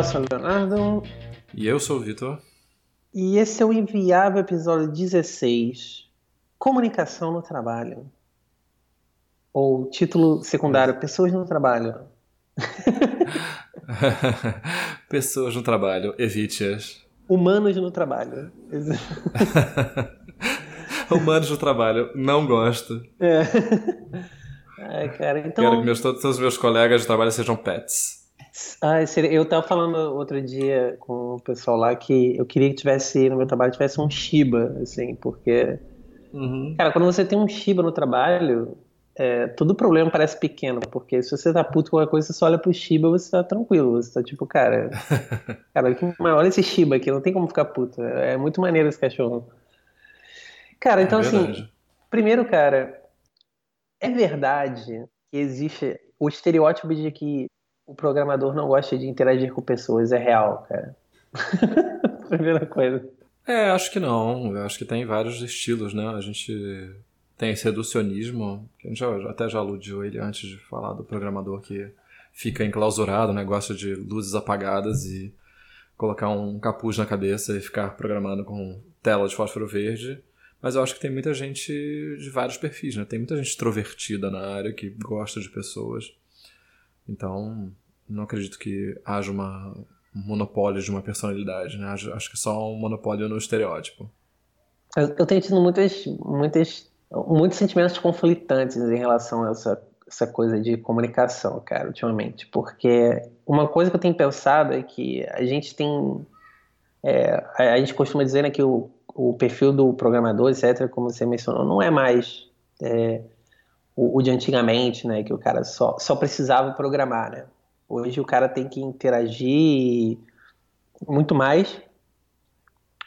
O Leonardo. E eu sou o Vitor. E esse é o Inviável episódio 16: Comunicação no Trabalho. Ou título secundário: Pessoas no Trabalho. Pessoas no trabalho, evite-as. Humanos no trabalho. Humanos no trabalho, não gosto. É. Ai, cara, então. Quero que meus, todos os meus colegas de trabalho sejam pets. Ah, eu tava falando outro dia com o pessoal lá que eu queria que tivesse no meu trabalho tivesse um Shiba, assim, porque. Uhum. Cara, quando você tem um Shiba no trabalho, é, todo problema parece pequeno, porque se você tá puto com alguma coisa, você só olha pro Shiba e você tá tranquilo. Você tá tipo, cara. cara, olha esse Shiba aqui, não tem como ficar puto. É, é muito maneiro esse cachorro. Cara, então é assim. Primeiro, cara, é verdade que existe o estereótipo de que o programador não gosta de interagir com pessoas é real, cara. Primeira coisa. É, acho que não. Eu acho que tem vários estilos, né? A gente tem esse reducionismo, que a gente até já aludiu ele antes de falar do programador que fica enclausurado, né? Gosta de luzes apagadas e colocar um capuz na cabeça e ficar programando com tela de fósforo verde. Mas eu acho que tem muita gente de vários perfis, né? Tem muita gente extrovertida na área que gosta de pessoas. Então, não acredito que haja uma, um monopólio de uma personalidade, né? Acho, que só um monopólio no estereótipo. Eu, eu tenho tido muitas, muitas, muitos sentimentos conflitantes em relação a essa, essa coisa de comunicação, cara, ultimamente. Porque uma coisa que eu tenho pensado é que a gente tem. É, a, a gente costuma dizer né, que o, o perfil do programador, etc., como você mencionou, não é mais. É, o, o, de antigamente, né? Que o cara só, só precisava programar, né? Hoje o cara tem que interagir muito mais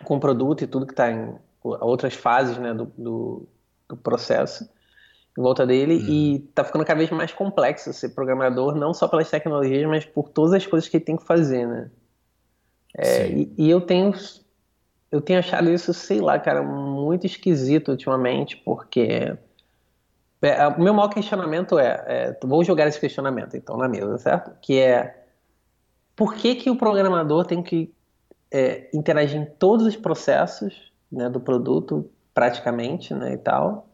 com o produto e tudo que está em outras fases né, do, do, do, processo em volta dele uhum. e está ficando cada vez mais complexo ser programador, não só pelas tecnologias, mas por todas as coisas que ele tem que fazer, né? É, e, e, eu tenho eu tenho achado isso, sei lá, cara, muito esquisito ultimamente, porque é, o meu maior questionamento é, é, vou jogar esse questionamento então na mesa, certo? Que é por que que o programador tem que é, interagir em todos os processos né, do produto praticamente, né, e tal,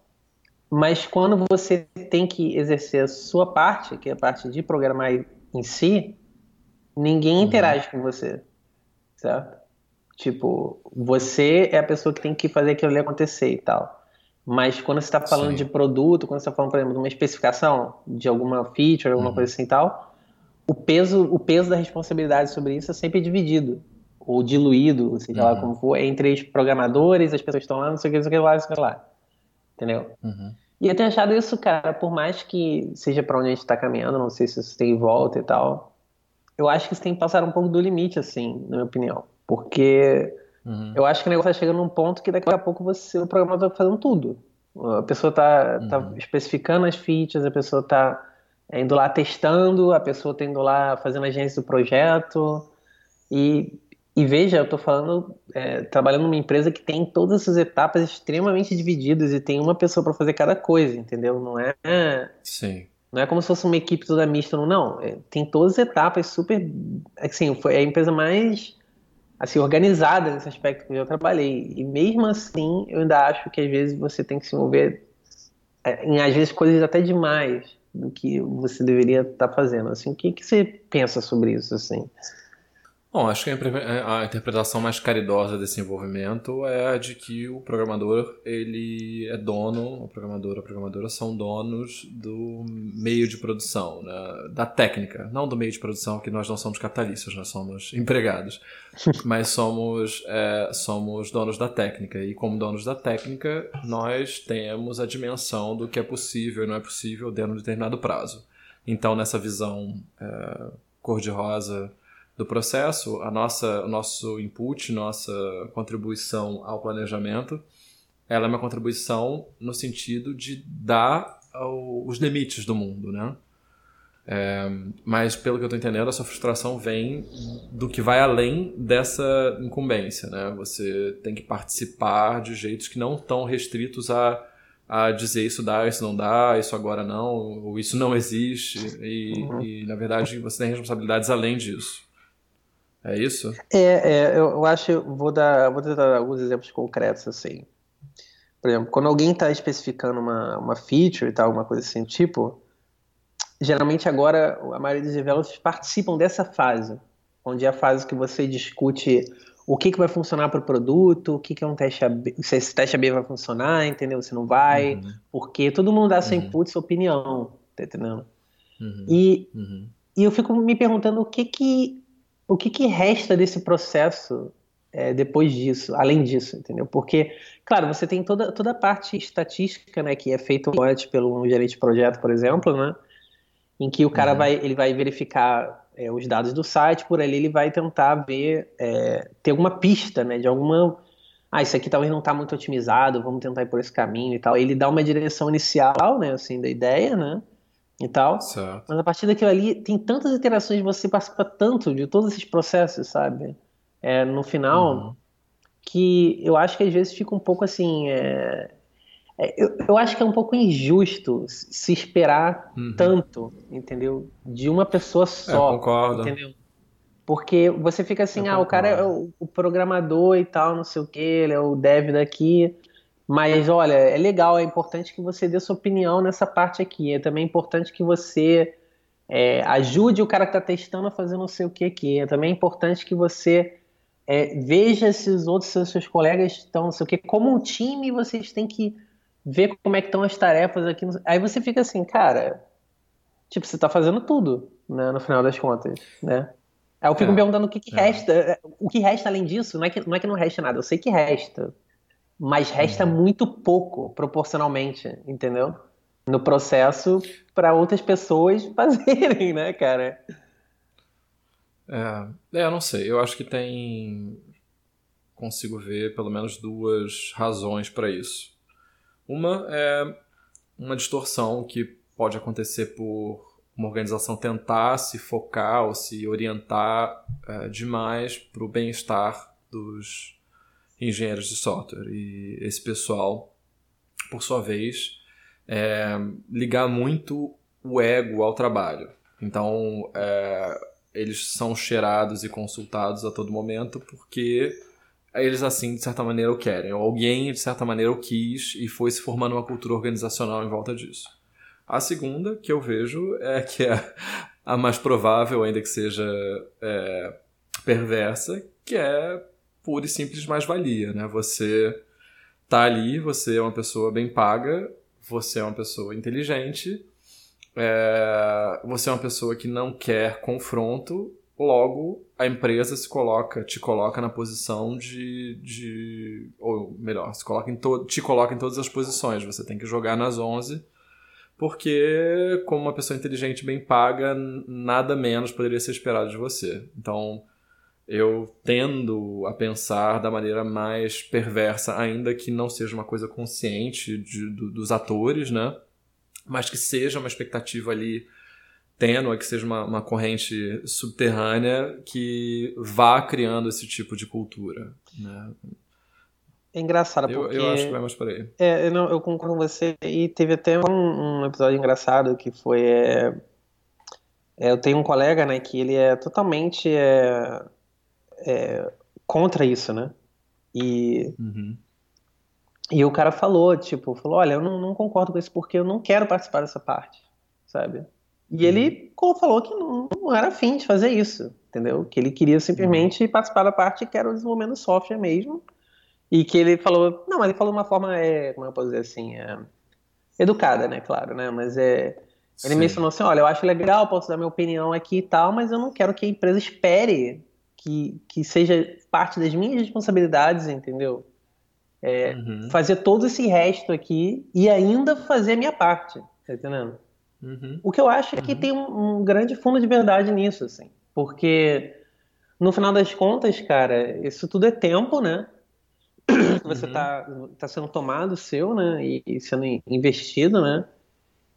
mas quando você tem que exercer a sua parte, que é a parte de programar em si, ninguém uhum. interage com você, certo? Tipo, você é a pessoa que tem que fazer aquilo ali acontecer e tal. Mas quando você está falando Sim. de produto, quando você está falando, por exemplo, de uma especificação de alguma feature, alguma uhum. coisa assim e tal, o peso, o peso da responsabilidade sobre isso é sempre dividido, ou diluído, seja uhum. lá como for, entre os programadores, as pessoas que estão lá, não sei o que, não sei o que lá, não sei o que lá. Entendeu? Uhum. E eu tenho achado isso, cara, por mais que seja para onde a gente está caminhando, não sei se isso tem volta e tal, eu acho que isso tem que passar um pouco do limite, assim, na minha opinião. Porque Uhum. Eu acho que o negócio está chegando num ponto que daqui a pouco você, o programador está fazendo tudo. A pessoa está tá uhum. tá especificando as features, a pessoa está é, indo lá testando, a pessoa está indo lá fazendo a agência do projeto. E, e veja, eu estou falando, é, trabalhando numa empresa que tem todas essas etapas extremamente divididas e tem uma pessoa para fazer cada coisa, entendeu? Não é. Sim. Não é como se fosse uma equipe toda mista, não. não. É, tem todas as etapas super. Assim, foi a empresa mais assim, organizada nesse aspecto que eu trabalhei. E mesmo assim, eu ainda acho que às vezes você tem que se envolver é, em, às vezes, coisas até demais do que você deveria estar tá fazendo. Assim, o que, que você pensa sobre isso, assim? Bom, acho que a interpretação mais caridosa desse envolvimento é a de que o programador ele é dono, o programador a programadora são donos do meio de produção, né? da técnica, não do meio de produção, que nós não somos capitalistas, nós somos empregados, mas somos, é, somos donos da técnica. E como donos da técnica, nós temos a dimensão do que é possível e não é possível dentro de um determinado prazo. Então, nessa visão é, cor-de-rosa do processo, a nossa, o nosso input, nossa contribuição ao planejamento, ela é uma contribuição no sentido de dar ao, os limites do mundo, né? É, mas pelo que eu estou entendendo, a sua frustração vem do que vai além dessa incumbência, né? Você tem que participar de jeitos que não estão restritos a, a dizer isso dá, isso não dá, isso agora não, ou isso não existe, e, uhum. e na verdade você tem responsabilidades além disso. É isso? É, é eu, eu acho, vou dar, vou dar alguns exemplos concretos assim. Por exemplo, quando alguém está especificando uma, uma feature e tal, alguma coisa assim, tipo, geralmente agora a maioria dos developers participam dessa fase, onde é a fase que você discute o que, que vai funcionar para o produto, o que, que é um teste AB, se esse teste AB vai funcionar, entendeu? Se não vai, uhum. porque todo mundo dá seu uhum. input, sua opinião, tá entendendo? Uhum. E, uhum. e eu fico me perguntando o que que, o que, que resta desse processo é, depois disso, além disso, entendeu? Porque, claro, você tem toda, toda a parte estatística, né, que é feita pelo um gerente de projeto, por exemplo, né, em que o cara uhum. vai, ele vai verificar é, os dados do site, por ali ele vai tentar ver, é, ter alguma pista, né, de alguma, ah, isso aqui talvez não está muito otimizado, vamos tentar ir por esse caminho e tal. Ele dá uma direção inicial, né, assim, da ideia, né, e tal. Certo. Mas a partir daquilo ali, tem tantas interações, você participa tanto de todos esses processos, sabe? é, no final, uhum. que eu acho que às vezes fica um pouco assim. É, é, eu, eu, acho que é um pouco injusto se esperar uhum. tanto, entendeu? De uma pessoa só. É, concordo. Entendeu? Porque você fica assim, eu ah, concordo. o cara é o, o, programador e tal, não sei o que, ele é o dev daqui. Mas olha, é legal, é importante que você dê sua opinião nessa parte aqui. É também importante que você é, ajude o cara que está testando a fazer não sei o que aqui. É também importante que você é, veja se os outros seus, seus colegas estão, não sei o que, como um time vocês têm que ver como é que estão as tarefas aqui. Aí você fica assim, cara, tipo, você está fazendo tudo, né, no final das contas, né? Aí eu fico é, me perguntando o que, que é. resta, é, o que resta além disso, não é, que, não é que não resta nada, eu sei que resta, mas resta uhum. muito pouco proporcionalmente, entendeu? No processo para outras pessoas fazerem, né, cara? É, é, eu não sei. Eu acho que tem. Consigo ver pelo menos duas razões para isso. Uma é uma distorção que pode acontecer por uma organização tentar se focar ou se orientar é, demais para o bem-estar dos engenheiros de software. E esse pessoal, por sua vez, é, ligar muito o ego ao trabalho. Então, é, eles são cheirados e consultados a todo momento porque eles assim de certa maneira o querem, ou alguém de certa maneira o quis e foi se formando uma cultura organizacional em volta disso. A segunda que eu vejo é que é a mais provável, ainda que seja é, perversa, que é pura e simples mais-valia, né? Você tá ali, você é uma pessoa bem paga, você é uma pessoa inteligente, é, você é uma pessoa que não quer confronto, logo a empresa se coloca, te coloca na posição de, de ou melhor, se coloca em te coloca em todas as posições. Você tem que jogar nas 11, porque como uma pessoa inteligente bem paga, nada menos poderia ser esperado de você. Então, eu tendo a pensar da maneira mais perversa, ainda que não seja uma coisa consciente de, do, dos atores, né? mas que seja uma expectativa ali tênue, que seja uma, uma corrente subterrânea que vá criando esse tipo de cultura. Né? É engraçado, porque... Eu, eu acho que vai mais por aí. É, eu, não, eu concordo com você, e teve até um, um episódio engraçado que foi... É, é, eu tenho um colega, né, que ele é totalmente é, é contra isso, né? E... Uhum. E o cara falou, tipo, falou, olha, eu não, não, concordo com isso porque eu não quero participar dessa parte, sabe? E ele uhum. falou que não, não era afim de fazer isso, entendeu? Que ele queria simplesmente uhum. participar da parte que era o desenvolvimento do software mesmo. E que ele falou, não, mas ele falou de uma forma, é, como eu posso dizer assim, é, educada, né, claro, né? Mas é, ele Sim. mencionou assim, olha, eu acho legal, posso dar minha opinião aqui e tal, mas eu não quero que a empresa espere que, que seja parte das minhas responsabilidades, entendeu? É, uhum. Fazer todo esse resto aqui e ainda fazer a minha parte, tá entendendo? Uhum. O que eu acho é que uhum. tem um, um, grande fundo de verdade nisso, assim. Porque, no final das contas, cara, isso tudo é tempo, né? Você uhum. tá, tá sendo tomado seu, né? E, e, sendo investido, né?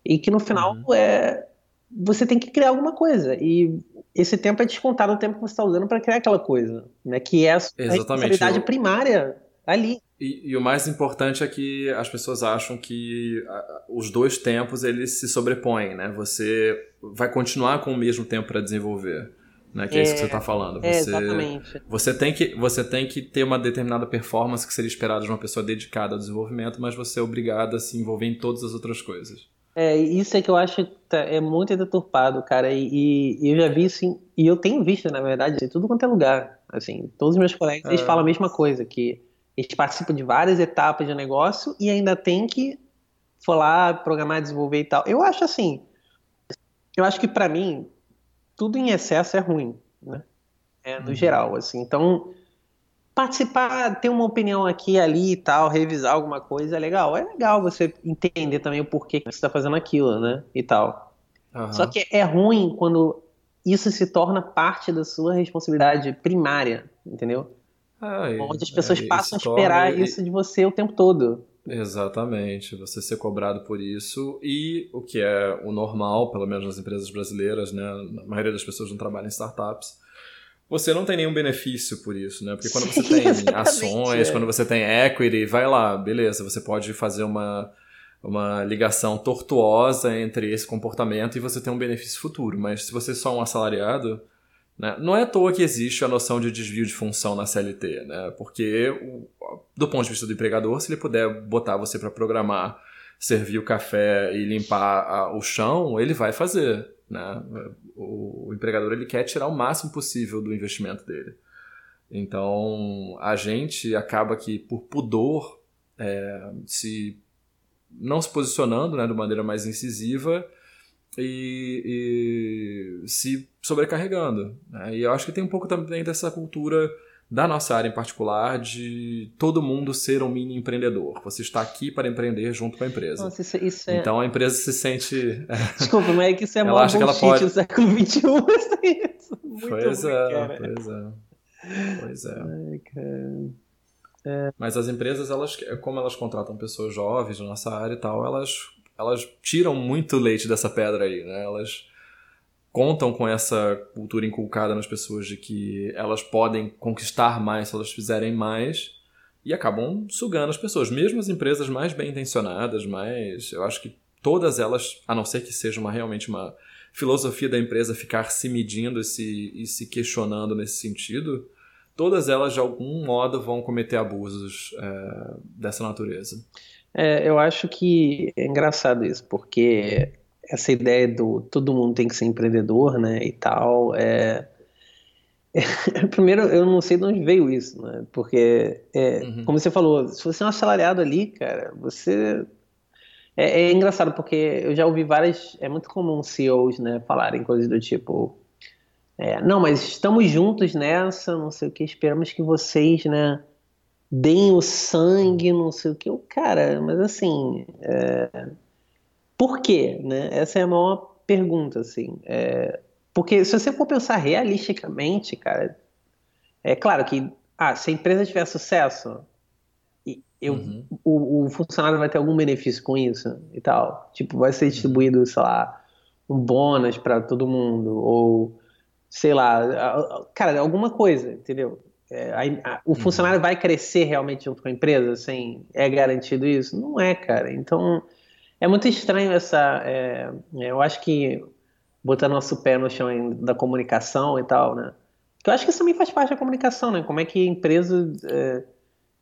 E que no final uhum. é você tem que criar alguma coisa. E esse tempo é descontado o tempo que você está usando para criar aquela coisa, né? Que é a, a responsabilidade eu... primária ali. E, e, o mais importante é que as pessoas acham que os dois tempos eles se sobrepõem, né? Você vai continuar com o mesmo tempo para desenvolver. Né, que é, é isso que você está falando. Você, é, exatamente. Você tem, que, você tem que ter uma determinada performance que seria esperada de uma pessoa dedicada ao desenvolvimento, mas você é obrigado a se envolver em todas as outras coisas. É, isso é que eu acho que tá, é muito deturpado, cara. E, e, eu já vi isso, em, e eu tenho visto, na verdade, em tudo quanto é lugar. Assim, todos os meus colegas, eles é. falam a mesma coisa, que eles participam de várias etapas de negócio e ainda tem que falar, programar, desenvolver e tal. Eu acho assim, eu acho que para mim, tudo em excesso é ruim, né? É, no uhum. geral, assim. Então, participar, ter uma opinião aqui ali e tal, revisar alguma coisa é legal. É legal você entender também o porquê que você está fazendo aquilo, né? E tal. Uhum. Só que é ruim quando isso se torna parte da sua responsabilidade primária, entendeu? Ah, Onde as pessoas é, passam a esperar isso de você o tempo todo. Exatamente, você ser cobrado por isso e o que é o normal, pelo menos nas empresas brasileiras, né? A maioria das pessoas não trabalha em startups. Você não tem nenhum benefício por isso, né? Porque quando você tem ações, quando você tem equity, vai lá, beleza, você pode fazer uma, uma ligação tortuosa entre esse comportamento e você ter um benefício futuro. Mas se você é só um assalariado, né? Não é à toa que existe a noção de desvio de função na CLT, né? porque do ponto de vista do empregador, se ele puder botar você para programar, servir o café e limpar o chão, ele vai fazer. Né? O, o empregador ele quer tirar o máximo possível do investimento dele. Então a gente acaba que por pudor é, se não se posicionando né, de maneira mais incisiva e, e se sobrecarregando. Né? E eu acho que tem um pouco também dessa cultura da nossa área em particular de todo mundo ser um mini empreendedor. Você está aqui para empreender junto com a empresa. Nossa, isso, isso é... Então a empresa se sente. Desculpa, mas é que isso é mó bullshit pode... do século XXI. Muito pois ruim, é, cara. pois é. Pois é. Ai, cara. É. Mas as empresas, elas, como elas contratam pessoas jovens da nossa área e tal, elas elas tiram muito leite dessa pedra aí, né? Elas contam com essa cultura inculcada nas pessoas de que elas podem conquistar mais se elas fizerem mais e acabam sugando as pessoas, mesmo as empresas mais bem intencionadas, mas eu acho que todas elas, a não ser que seja uma, realmente uma filosofia da empresa ficar se medindo e se, e se questionando nesse sentido, todas elas de algum modo vão cometer abusos é, dessa natureza. É, eu acho que é engraçado isso, porque essa ideia do todo mundo tem que ser empreendedor, né, e tal, é... Primeiro, eu não sei de onde veio isso, né, porque, é, uhum. como você falou, se você é um assalariado ali, cara, você... É, é, engraçado, porque eu já ouvi várias... É muito comum CEOs, né, falarem coisas do tipo... É, não, mas estamos juntos nessa, não sei o que, esperamos que vocês, né deem o sangue, não sei o que. Cara, mas assim, é... por quê? Né? Essa é a maior pergunta, assim. É... Porque se você for pensar realisticamente, cara, é claro que ah, se a empresa tiver sucesso, eu, uhum. o, o, funcionário vai ter algum benefício com isso e tal. Tipo, vai ser distribuído, sei lá, um bônus para todo mundo, ou sei lá, cara, alguma coisa, entendeu? É, a, a, o uhum. funcionário vai crescer realmente junto com a empresa? Assim, é garantido isso? Não é, cara. Então, é muito estranho essa. É, é eu acho que botar nosso pé no chão da comunicação e tal, né? Que eu acho que isso também faz parte da comunicação, né? Como é que a empresa é,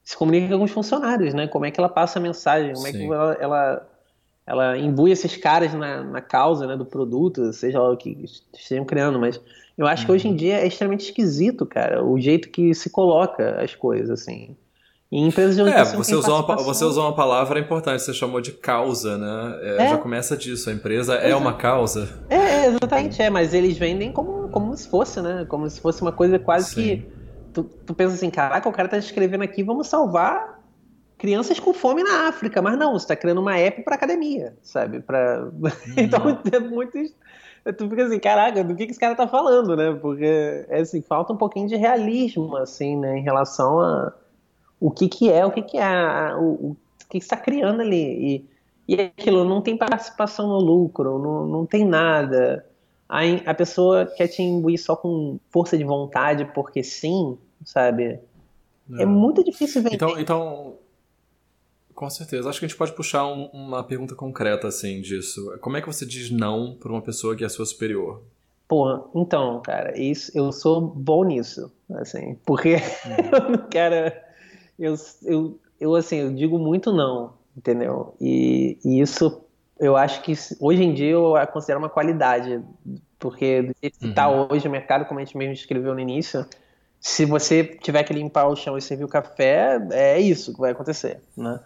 se comunica com os funcionários, né? Como é que ela passa a mensagem, como Sim. é que ela, ela, ela imbui esses caras na, na causa né, do produto, seja lá o que estejam criando, mas eu acho que hoje em uhum. dia é extremamente esquisito, cara, o jeito que se coloca as coisas, assim. Em empresas de É, você usou, uma, você usou uma palavra importante, você chamou de causa, né? É, é. Já começa disso, a empresa é, uma causa. É, exatamente, é, mas eles vendem como, como se fosse, né? Como se fosse uma coisa quase Sim. que. Tu, tu pensa assim, caraca, o cara tá escrevendo aqui, vamos salvar crianças com fome na África, mas não, você está criando uma app para academia, sabe? Pra... Uhum. então é muito tu fica assim, caraca, do que, que esse cara tá falando, né? Porque, é assim, falta um pouquinho de realismo, assim, né, em relação a o que que é, o que que é, o, o que está criando ali. E, e aquilo não tem participação no lucro, não, não tem nada. Aí a pessoa quer te imbuir só com força de vontade, porque sim, sabe? É, é muito difícil vender. Então, então, com certeza. Acho que a gente pode puxar um, uma pergunta concreta assim disso. Como é que você diz não para uma pessoa que é sua superior? Pô, então, cara, isso, eu sou bom nisso, assim, porque uhum. eu não quero. Eu, eu, eu, assim, eu digo muito não, entendeu? E, e, isso eu acho que hoje em dia eu considero uma qualidade, porque do jeito que está uhum. hoje o mercado, como a gente mesmo escreveu no início, se você tiver que limpar o chão e servir o café, é isso que vai acontecer, né?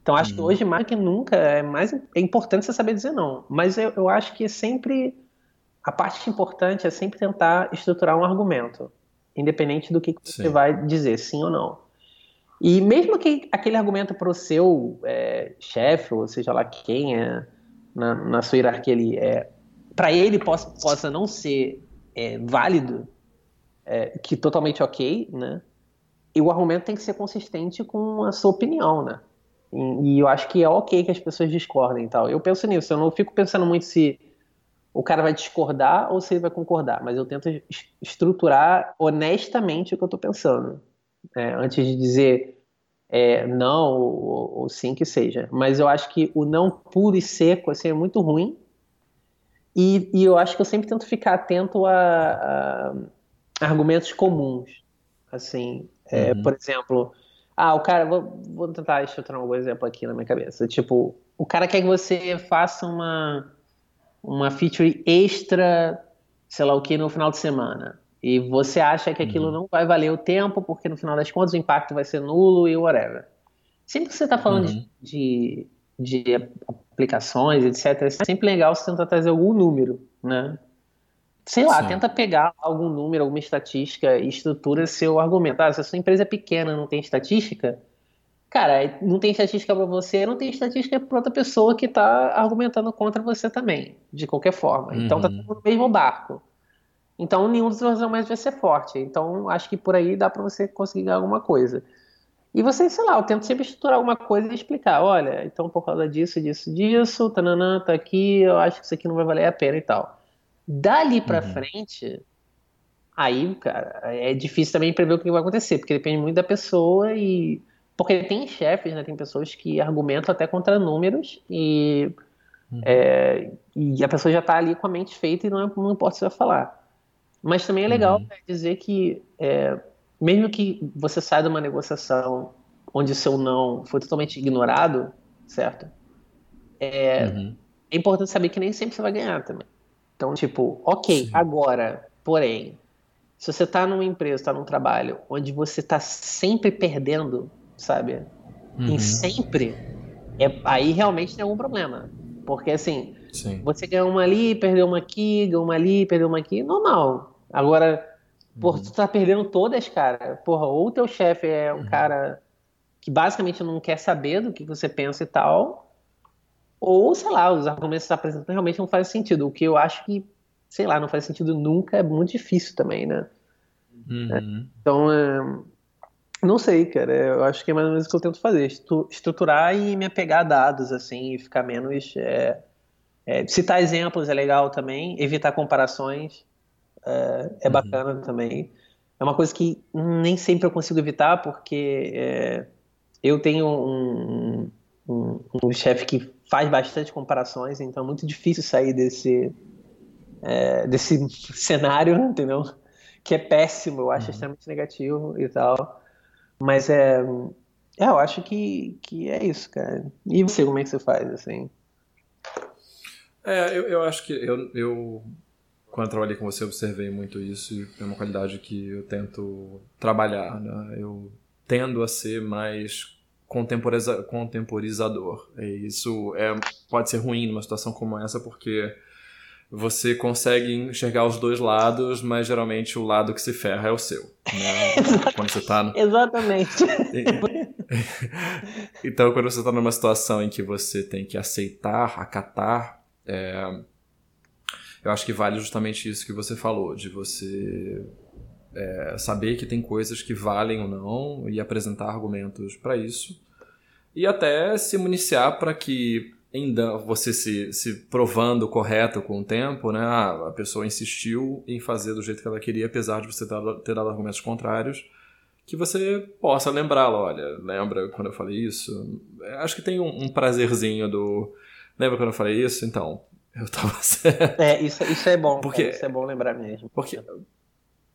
Então acho uhum. que hoje mais que nunca é mais é importante você saber dizer não, mas eu, eu acho que é sempre a parte importante é sempre tentar estruturar um argumento, independente do que, que você vai dizer, sim ou não. E mesmo que aquele argumento para o seu é, chefe, ou seja lá quem é na, na sua hierarquia ali, é, para ele possa, possa não ser é, válido, é, que totalmente ok, né? E o argumento tem que ser consistente com a sua opinião, né? E, e eu acho que é ok que as pessoas discordem e tal. Eu penso nisso, eu não fico pensando muito se o cara vai discordar ou se ele vai concordar, mas eu tento estruturar honestamente o que eu estou pensando, é, antes de dizer é, não ou, ou, sim que seja. Mas eu acho que o não puro e seco assim, é muito ruim, e, e eu acho que eu sempre tento ficar atento a, a argumentos comuns, assim, é, uhum. por exemplo, ah, o cara, vou, vou tentar estruturar um exemplo aqui na minha cabeça, tipo, o cara quer que você faça uma uma feature extra, sei lá o que, no final de semana. E você acha que aquilo uhum. não vai valer o tempo, porque no final das contas o impacto vai ser nulo e whatever. Sempre que você está falando uhum. de, de, de, aplicações, etc., é sempre legal você tentar trazer algum número, né? Sei lá, Sim. tenta pegar algum número, alguma estatística e estrutura seu argumento. Ah, se a sua empresa é pequena não tem estatística, cara, não tem estatística para você, não tem estatística para outra pessoa que está argumentando contra você também, de qualquer forma. Uhum. Então tá uhum. tudo no mesmo barco. Então nenhum dos dois argumentos vai ser forte. Então acho que por aí dá para você conseguir ganhar alguma coisa. E você, sei lá, eu tento sempre estruturar alguma coisa e explicar, olha, então por causa disso, disso, disso, tananã, tá aqui, eu acho que isso aqui não vai valer a pena e tal. Dali para uhum. frente, aí, cara, é difícil também prever o que vai acontecer, porque depende muito da pessoa e porque tem chefes, né, tem pessoas que argumentam até contra números e, uhum. é, e a pessoa já está ali com a mente feita e não, não importa se vai falar. Mas também é legal uhum. dizer que, é, mesmo que você saia de uma negociação onde o seu não foi totalmente ignorado, certo? É, uhum. é importante saber que nem sempre você vai ganhar também. Então, tipo, ok, Sim. agora, porém, se você está numa empresa, está num trabalho onde você está sempre perdendo sabe? Uhum. sempre, é, aí realmente tem algum problema. Porque assim, Sim. você ganhou uma ali, perdeu uma aqui, ganhou uma ali, perdeu uma aqui, normal. Agora, por uhum. tu tá perdendo todas, cara, porra, ou o teu chefe é um uhum. cara que basicamente não quer saber do que você pensa e tal, ou, sei lá, os argumentos que você tá apresentando realmente não fazem sentido. O que eu acho que, sei lá, não faz sentido nunca, é muito difícil também, né? Uhum. Então, é, não sei, cara. Eu acho que é mais ou menos o que eu tento fazer. Estruturar e me apegar a dados, assim, e ficar menos. É, é, citar exemplos é legal também. Evitar comparações é, é uhum. bacana também. É uma coisa que nem sempre eu consigo evitar, porque é, eu tenho um, um, um chefe que faz bastante comparações, então é muito difícil sair desse, é, desse cenário, entendeu? Que é péssimo, eu acho uhum. extremamente negativo e tal. Mas é. É, eu acho que, que é isso, cara. E você, como é que você faz, assim? É, eu, eu acho que eu, eu, quando trabalhei com você, observei muito isso e é uma qualidade que eu tento trabalhar, né? Eu tendo a ser mais contemporiza, contemporizador. E isso é, pode ser ruim numa situação como essa, porque você consegue enxergar os dois lados, mas geralmente o lado que se ferra é o seu. Né? quando você tá no... Exatamente. então, quando você está numa situação em que você tem que aceitar, acatar, é... eu acho que vale justamente isso que você falou, de você é, saber que tem coisas que valem ou não e apresentar argumentos para isso. E até se municiar para que ainda você se, se provando correto com o tempo, né? Ah, a pessoa insistiu em fazer do jeito que ela queria, apesar de você ter dado, argumentos contrários, que você possa lembrá-la. Olha, lembra quando eu falei isso? Acho que tem um, um prazerzinho do. Lembra quando eu falei isso? Então, Eu tava certo. É, isso, isso é bom. Porque, isso é bom lembrar mesmo. Porque,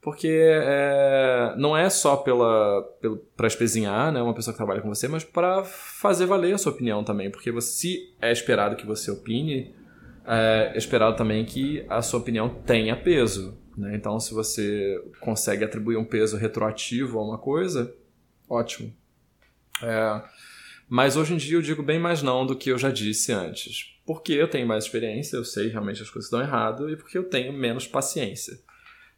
porque é, não é só pela, pela para espezinhar, né, uma pessoa que trabalha com você, mas para fazer valer a sua opinião também, porque você, se é esperado que você opine, é esperado também que a sua opinião tenha peso. Né? Então, se você consegue atribuir um peso retroativo a uma coisa, ótimo. É, mas hoje em dia eu digo bem mais não do que eu já disse antes. Porque eu tenho mais experiência, eu sei realmente as coisas dão errado e porque eu tenho menos paciência.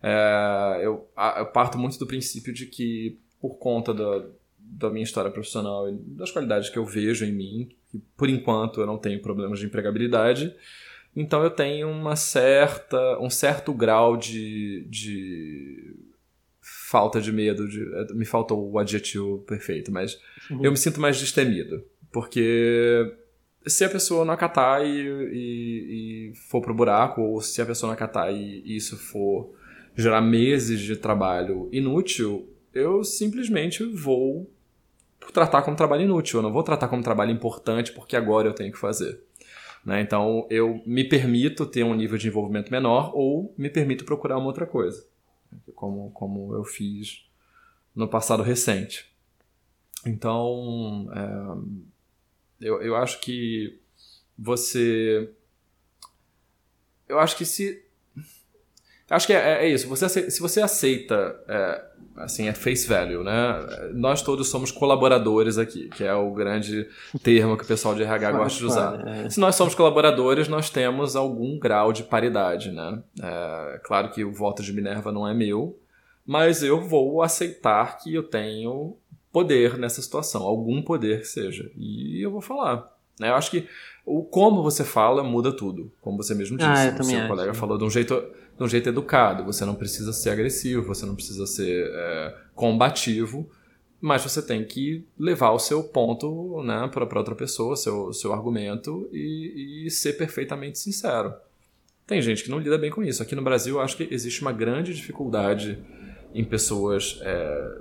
É, eu, eu, parto muito do princípio de que, por conta da, da minha história profissional e das qualidades que eu vejo em mim, que por enquanto eu não tenho problemas de empregabilidade, então eu tenho uma certa, um certo grau de, de falta de medo. De, me faltou o adjetivo perfeito, mas uhum. eu me sinto mais destemido. Porque se a pessoa não acatar e, e, e, for pro buraco, ou se a pessoa não acatar e, e isso for gerar meses de trabalho inútil, eu simplesmente vou tratar como trabalho inútil. Eu não vou tratar como trabalho importante porque agora eu tenho que fazer. Né? Então eu me permito ter um nível de envolvimento menor ou me permito procurar uma outra coisa, como, como eu fiz no passado recente. Então é, eu, eu acho que você. Eu acho que se Acho que é, é isso. Você, se você aceita, é, assim, é face value, né? Nós todos somos colaboradores aqui, que é o grande termo que o pessoal de RH gosta de usar. É. Se nós somos colaboradores, nós temos algum grau de paridade, né? É, claro que o voto de Minerva não é meu, mas eu vou aceitar que eu tenho poder nessa situação, algum poder que seja. E eu vou falar. Né? Eu acho que o como você fala muda tudo, como você mesmo disse. Ah, o seu acho. colega falou de um jeito de um jeito educado. Você não precisa ser agressivo, você não precisa ser é, combativo, mas você tem que levar o seu ponto né, para outra pessoa, seu, seu argumento e, e, ser perfeitamente sincero. Tem gente que não lida bem com isso. Aqui no Brasil, eu acho que existe uma grande dificuldade em pessoas é,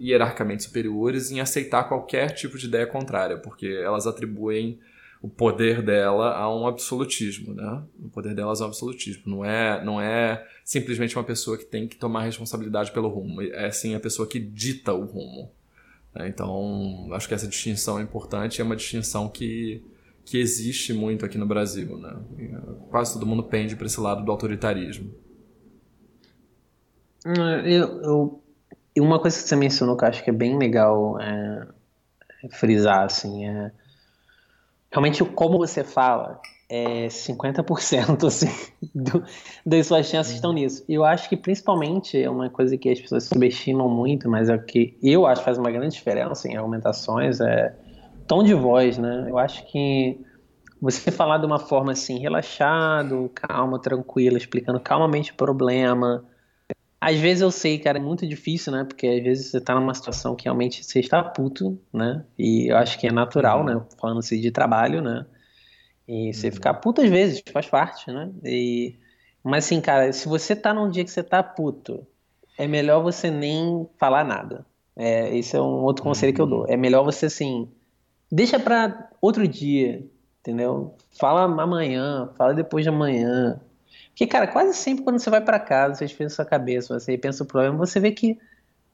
hierarquicamente superiores em aceitar qualquer tipo de ideia contrária, porque elas atribuem o poder dela a um absolutismo, né? O poder delas é um absolutismo. Não é, não é simplesmente uma pessoa que tem que tomar responsabilidade pelo rumo. É sim a pessoa que dita o rumo. Né? Então, acho que essa distinção é importante. É uma distinção que, que existe muito aqui no Brasil, né? Quase todo mundo pende para esse lado do autoritarismo. Eu, eu, uma coisa que você mencionou que eu acho que é bem legal é, frisar, assim, é realmente como você fala é 50% assim, do, das suas chances estão nisso. E eu acho que principalmente é uma coisa que as pessoas subestimam muito, mas é o que eu acho que faz uma grande diferença em argumentações é tom de voz, né? Eu acho que você falar de uma forma assim, relaxado, calmo, tranquilo, explicando calmamente o problema, às vezes eu sei, cara, é muito difícil, né? Porque às vezes você tá numa situação que realmente você está puto, né? E eu acho que é natural, né? Falando-se de trabalho, né? E você uhum. ficar puto às vezes, faz parte, né? E... Mas assim, cara, se você tá num dia que você tá puto, é melhor você nem falar nada. É, esse é um outro conselho uhum. que eu dou. Uhum. É melhor você, assim, deixa pra outro dia, entendeu? Fala amanhã, fala depois de amanhã, porque, cara, quase sempre quando você vai para casa, você pensa sua cabeça, você pensa o problema, você vê que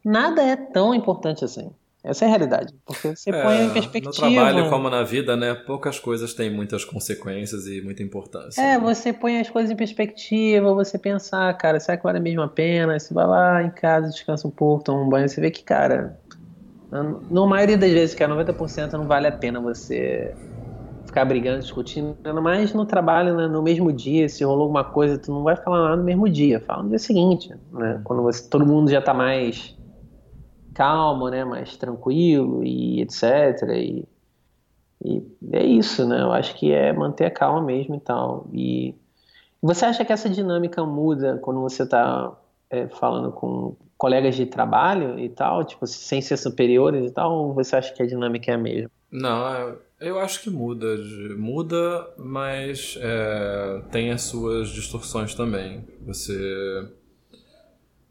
nada é tão importante assim. Essa é a realidade. Porque você é, põe em perspectiva. No trabalho, como na vida, né? Poucas coisas têm muitas consequências e muita importância. É, né? você põe as coisas em perspectiva, você pensar, ah, cara, será que vale a mesma pena? Você vai lá em casa, descansa um pouco, toma um banho, você vê que, cara, na maioria das vezes, que é 90% não vale a pena você ficar brigando, discutindo, mas no trabalho, né, no mesmo dia, se rolou alguma coisa, tu não vai falar nada no mesmo dia, fala no dia seguinte, né? Quando você, todo mundo já tá mais calmo, né, mais tranquilo e etc. E, e é isso, né? Eu acho que é manter a calma mesmo e tal. E você acha que essa dinâmica muda quando você tá é, falando com colegas de trabalho e tal, tipo, sem ser superiores e tal, ou você acha que a dinâmica é a mesma? Não, eu acho que muda. Muda, mas é, tem as suas distorções também. Você.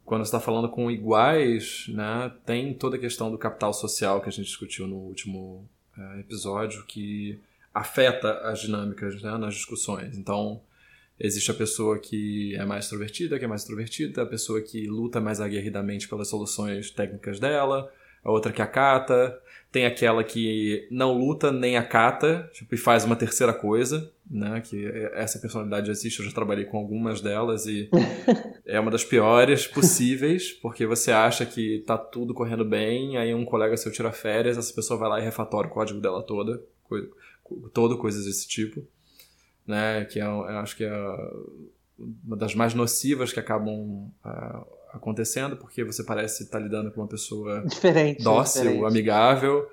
Quando está falando com iguais, né, tem toda a questão do capital social que a gente discutiu no último é, episódio, que afeta as dinâmicas né, nas discussões. Então, existe a pessoa que é mais extrovertida, que é mais extrovertida, a pessoa que luta mais aguerridamente pelas soluções técnicas dela, a outra que acata, tem aquela que não luta nem acata, tipo, e faz uma terceira coisa, né? Que essa personalidade existe, eu já trabalhei com algumas delas e é uma das piores possíveis, porque você acha que tá tudo correndo bem, aí um colega seu tira férias, essa pessoa vai lá e refatora o código dela toda, todo, coisas desse tipo, né? Que é, acho que é uma das mais nocivas que acabam uh, acontecendo, porque você parece estar lidando com uma pessoa diferente, dócil, diferente. amigável,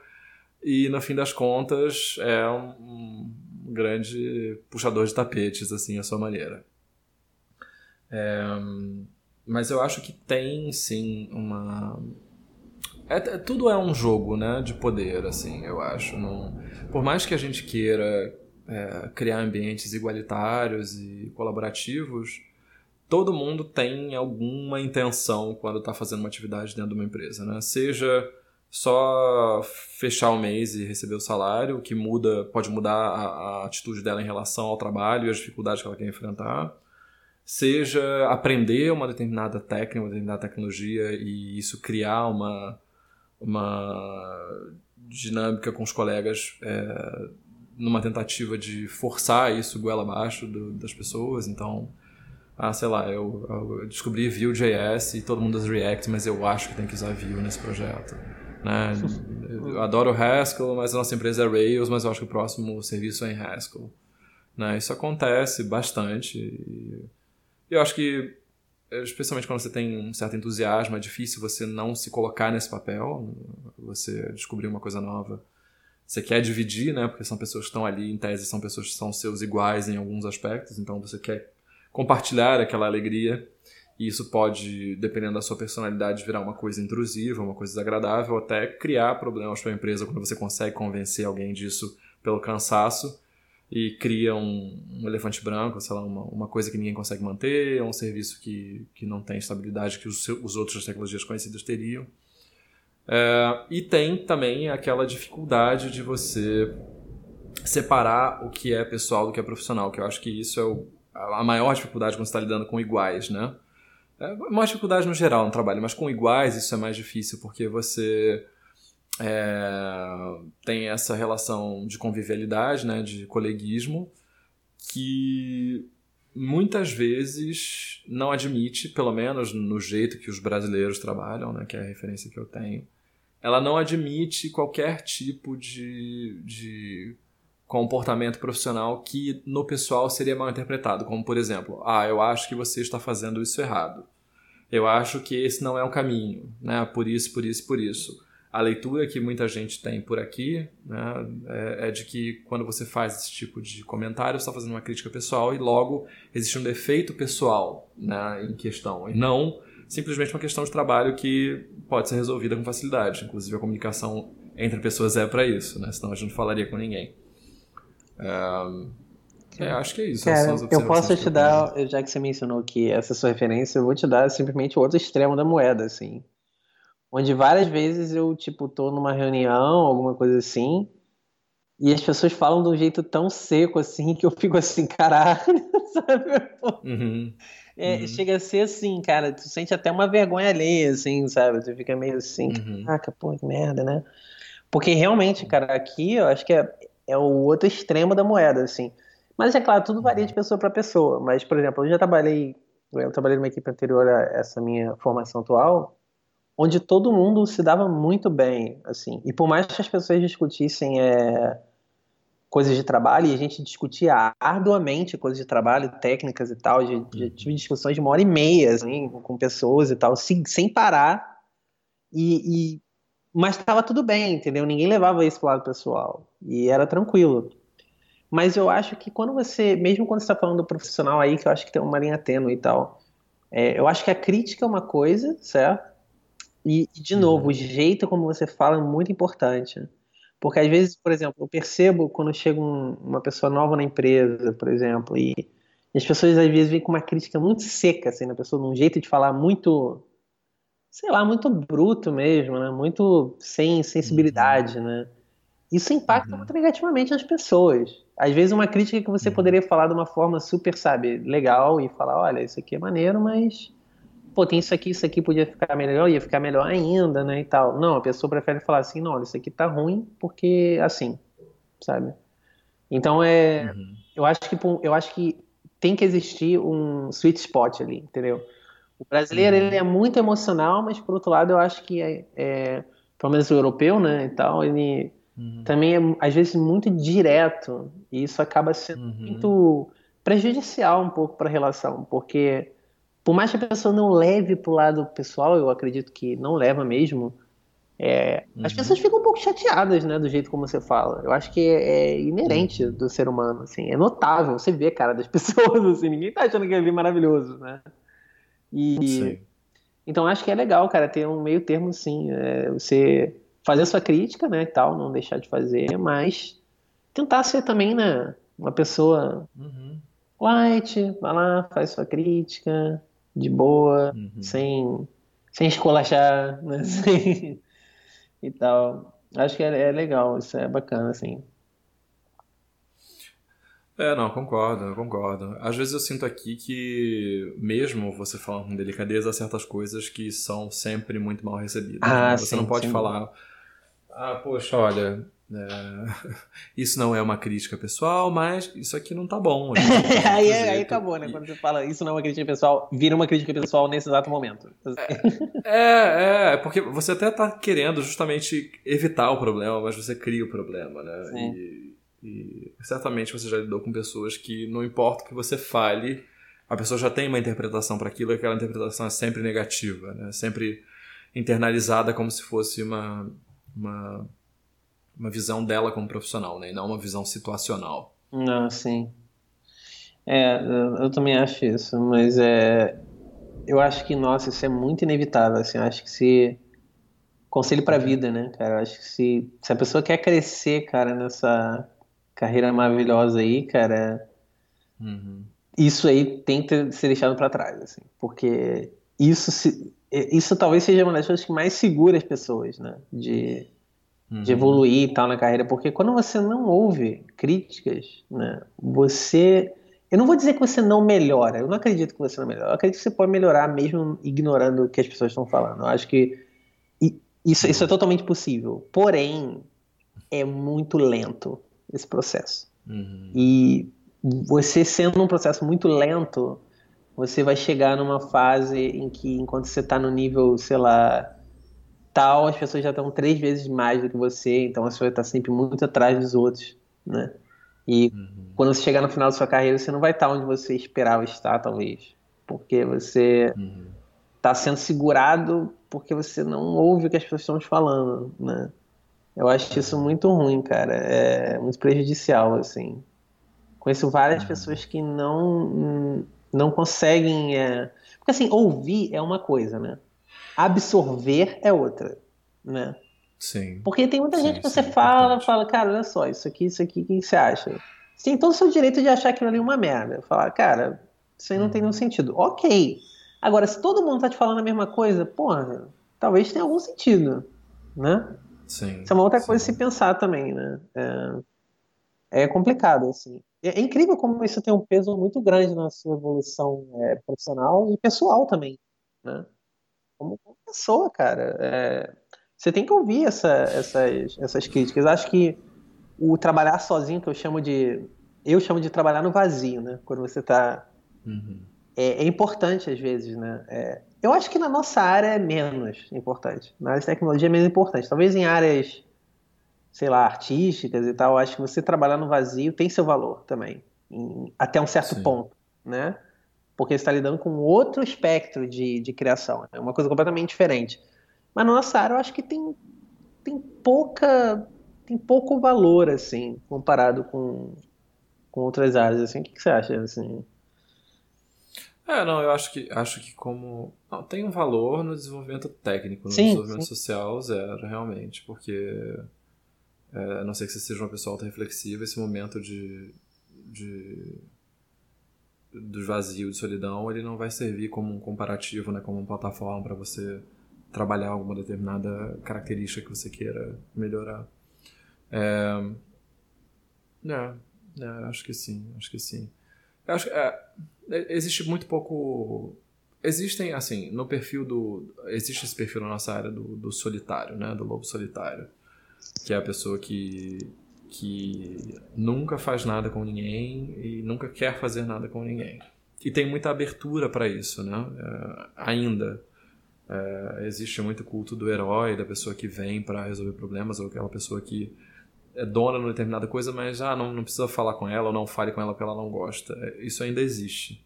e no fim das contas é um, um grande puxador de tapetes, assim, a sua maneira. É, mas eu acho que tem, sim, uma... É, é, tudo é um jogo, né, de poder, assim, eu acho. Não... Por mais que a gente queira é, criar ambientes igualitários e colaborativos, todo mundo tem alguma intenção quando está fazendo uma atividade dentro de uma empresa, né? Seja só fechar o mês e receber o salário, que muda, pode mudar a, a, atitude dela em relação ao trabalho e as dificuldades que ela quer enfrentar. Seja aprender uma determinada técnica, uma determinada tecnologia e isso criar uma, uma dinâmica com os colegas é, numa tentativa de forçar isso goela abaixo do, das pessoas. Então, ah, sei lá, eu, eu descobri Vue.js e todo mundo usa React, mas eu acho que tem que usar Vue nesse projeto. Né? Eu adoro Haskell, mas a nossa empresa é Rails, mas eu acho que o próximo serviço é em Haskell. Né? Isso acontece bastante. E eu acho que, especialmente quando você tem um certo entusiasmo, é difícil você não se colocar nesse papel, você descobrir uma coisa nova. Você quer dividir, né? Porque são pessoas que estão ali, em tese, são pessoas que são seus iguais em alguns aspectos, então você quer compartilhar aquela alegria. E isso pode, dependendo da sua personalidade, virar uma coisa intrusiva, uma coisa desagradável, até criar problemas para a empresa quando você consegue convencer alguém disso pelo cansaço e cria um, um elefante branco, sei lá, uma, uma, coisa que ninguém consegue manter, um serviço que, que não tem estabilidade que os, os outros tecnologias conhecidas teriam. É, e tem também aquela dificuldade de você separar o que é pessoal do que é profissional, que eu acho que isso é o, a maior dificuldade quando você está lidando com iguais, né? É dificuldade no geral no trabalho, mas com iguais isso é mais difícil porque você é, tem essa relação de convivialidade, né, de coleguismo, que muitas vezes não admite, pelo menos no jeito que os brasileiros trabalham, né, que é a referência que eu tenho, ela não admite qualquer tipo de, de comportamento profissional que no pessoal seria mal interpretado, como por exemplo, ah, eu acho que você está fazendo isso errado. Eu acho que esse não é o caminho, né? Por isso, por isso, por isso. A leitura que muita gente tem por aqui né, é, é de que quando você faz esse tipo de comentário, você está fazendo uma crítica pessoal e logo existe um defeito pessoal né, em questão, e não simplesmente uma questão de trabalho que pode ser resolvida com facilidade. Inclusive, a comunicação entre pessoas é para isso, né? senão a gente não falaria com ninguém. É, acho que é isso. Cara, eu posso te dar, já que você mencionou que essa sua referência, eu vou te dar simplesmente o outro extremo da moeda, assim. Onde várias vezes eu, tipo, tô numa reunião, alguma coisa assim, e as pessoas falam de um jeito tão seco, assim, que eu fico assim, caralho, sabe? Uhum. É, uhum. Chega a ser assim, cara, tu sente até uma vergonha alheia, assim, sabe? Tu fica meio assim, uhum. caraca, pô, que merda, né? Porque realmente, cara, aqui eu acho que é, é o outro extremo da moeda, assim. Mas é claro, tudo varia de pessoa para pessoa. Mas, por exemplo, eu já trabalhei, eu trabalhei numa equipe anterior a essa minha formação atual, onde todo mundo se dava muito bem, assim. E por mais que as pessoas discutissem é, coisas de trabalho, e a gente discutia arduamente coisas de trabalho, técnicas e tal, já, já uhum. tive discussões de uma hora e meia, assim, com pessoas e tal, sem, sem parar. E, e mas estava tudo bem, entendeu? Ninguém levava isso pro lado pessoal. E era tranquilo. Mas eu acho que quando você, mesmo quando você está falando do profissional aí, que eu acho que tem uma linha tênue e tal, é, eu acho que a crítica é uma coisa, certo? E, de uhum. novo, o jeito como você fala é muito importante. Porque às vezes, por exemplo, eu percebo quando chega um, uma pessoa nova na empresa, por exemplo, e, e, as pessoas às vezes vêm com uma crítica muito seca, assim, na pessoa, num jeito de falar muito sei lá, muito bruto mesmo, né? Muito sem sensibilidade, uhum. né? isso impacta uhum. muito negativamente as pessoas. Às vezes uma crítica que você uhum. poderia falar de uma forma super, sabe, legal e falar, olha, isso aqui é maneiro, mas pô, tem isso aqui, isso aqui podia ficar melhor, ia ficar melhor ainda, né, e tal. Não, a pessoa prefere falar assim, não, olha, isso aqui tá ruim porque assim, sabe? Então é, uhum. eu acho que eu acho que tem que existir um sweet spot ali, entendeu? O brasileiro uhum. ele é muito emocional, mas por outro lado eu acho que é, é pelo menos o europeu, né, e tal, ele uhum. também é às vezes muito direto e isso acaba sendo uhum. muito prejudicial um pouco para a relação, porque por mais que a pessoa não leve para o lado pessoal, eu acredito que não leva mesmo, é, uhum. as pessoas ficam um pouco chateadas, né, do jeito como você fala. Eu acho que é, é inerente uhum. do ser humano, assim, é notável. Você vê a cara das pessoas, assim, ninguém tá achando que é maravilhoso, né? E então acho que é legal, cara, ter um meio termo, sim, é, você fazer a sua crítica, né, e tal, não deixar de fazer, mas tentar ser também, né, uma pessoa uhum. light, vai lá, faz sua crítica de boa, uhum. sem sem escolachar, né, sem e tal. Acho que é, é legal, isso é bacana, assim. É, não, concordo, concordo. Às vezes eu sinto aqui que, mesmo você falando com delicadeza, há certas coisas que são sempre muito mal recebidas. Ah, né? Você sim, não pode sim. falar, ah, poxa, olha, é, isso não é uma crítica pessoal, mas isso aqui não tá bom. aí, aí acabou, né? Quando você fala isso não é uma crítica pessoal, vira uma crítica pessoal nesse exato momento. É, é, é porque você até tá querendo justamente evitar o problema, mas você cria o problema, né? Sim. E, e certamente você já lidou com pessoas que não importa o que você fale, a pessoa já tem uma interpretação para aquilo e aquela interpretação é sempre negativa, né? Sempre internalizada como se fosse uma, uma, uma visão dela como profissional, né? E não uma visão situacional. Não, sim. É, eu também acho isso, mas é, eu acho que, nossa, isso é muito inevitável, assim, eu acho que se conselho para a vida, né, cara, eu acho que se, se a pessoa quer crescer, cara, nessa carreira maravilhosa aí, cara, uhum. isso aí tem que ser deixado para trás, assim, porque isso se, isso talvez seja uma das coisas que mais segura as pessoas, né, de, uhum. de evoluir e tal na carreira, porque quando você não ouve críticas, né, você eu não vou dizer que você não melhora, eu não acredito que você não melhora, eu acredito que você pode melhorar mesmo ignorando o que as pessoas estão falando. Eu acho que isso, isso é totalmente possível, porém é muito lento esse processo. Uhum. E você sendo um processo muito lento, você vai chegar numa fase em que, enquanto você está no nível, sei lá, tal, as pessoas já estão três vezes mais do que você, então você vai estar sempre muito atrás dos outros, né? E uhum. quando você chegar no final da sua carreira, você não vai estar onde você esperava estar, talvez, porque você está uhum. sendo segurado porque você não ouve o que as pessoas estão te falando, né? Eu acho isso muito ruim, cara. É muito prejudicial, assim. Conheço várias uhum. pessoas que não não conseguem. É... Porque assim, ouvir é uma coisa, né? Absorver é outra, né? Sim. Porque tem muita sim, gente que você sim, fala, fala, cara, olha só, isso aqui, isso aqui, o que você acha? Você tem todo o seu direito de achar aquilo ali uma merda. Falar, cara, isso aí não tem nenhum uhum. sentido. Ok. Agora, se todo mundo tá te falando a mesma coisa, porra, talvez tenha algum sentido, né? Sim. Isso é uma outra sim. coisa a se pensar também, né? É, é, complicado, assim. É, é, incrível como isso tem um peso muito grande na sua evolução é, profissional e pessoal também, né? Como, como pessoa, cara. É, você tem que ouvir essa, essas, essas críticas. Acho que o trabalhar sozinho, que eu chamo de. Eu chamo de trabalhar no vazio, né? Quando você está. Uhum. É, é, importante às vezes, né? É, eu acho que na nossa área é menos importante. Na área de tecnologia é menos importante. Talvez em áreas, sei lá, artísticas e tal, acho que você trabalhar no vazio tem seu valor também, em, até um certo Sim. ponto, né? Porque você está lidando com outro espectro de, de criação, é uma coisa completamente diferente. Mas na nossa área eu acho que tem, tem pouca tem pouco valor assim comparado com, com outras áreas assim. O que, que você acha assim? É, não, eu acho que acho que como não, tem um valor no desenvolvimento técnico, no sim, desenvolvimento sim. social zero, realmente, porque é, a não ser que você seja uma pessoa auto-reflexiva, esse momento de, de do vazio, de solidão, ele não vai servir como um comparativo, né, como uma plataforma para você trabalhar alguma determinada característica que você queira melhorar. É, é, é, acho que sim, acho que sim. Eu acho, é, é, existe muito pouco. Existem, assim, no perfil do. Existe esse perfil na nossa área do, do solitário, né? Do lobo solitário. Que é a pessoa que, que nunca faz nada com ninguém e nunca quer fazer nada com ninguém. E tem muita abertura para isso, né? É, ainda. É, existe muito culto do herói, da pessoa que vem para resolver problemas, ou aquela pessoa que é dona numa determinada coisa, mas ah, não, não precisa falar com ela ou não fale com ela porque ela não gosta. Isso ainda existe.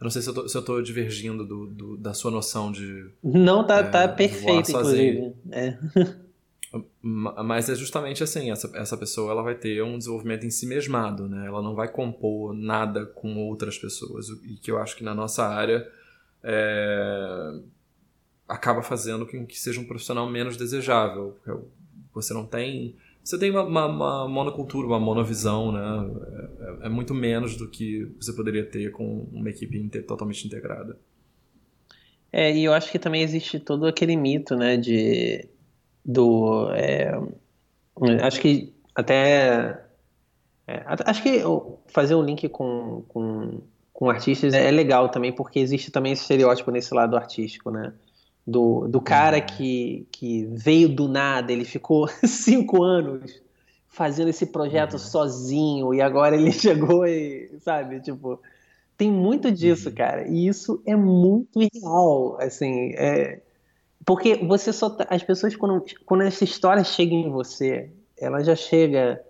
Eu não sei se eu tô, se eu tô divergindo do, do, da sua noção de. Não, tá, é, tá perfeito, inclusive. É. Mas é justamente assim, essa, essa pessoa ela vai ter um desenvolvimento em si mesmado, né? Ela não vai compor nada com outras pessoas. E que eu acho que na nossa área é, acaba fazendo com que seja um profissional menos desejável. Você não tem. Você tem uma, uma, uma monocultura, uma monovisão, né? É, é, muito menos do que você poderia ter com uma equipe totalmente integrada. É, e eu acho que também existe todo aquele mito, né, de do é, acho que até é, acho que fazer um link com, com, com artistas é legal também porque existe também esse estereótipo nesse lado artístico, né? Do, do cara uhum. que, que veio do nada, ele ficou cinco anos fazendo esse projeto uhum. sozinho e agora ele chegou e, sabe, tipo, tem muito disso, uhum. cara, e isso é muito real, assim, é, porque você só, tá, as pessoas quando, quando essa história chega em você, ela já chega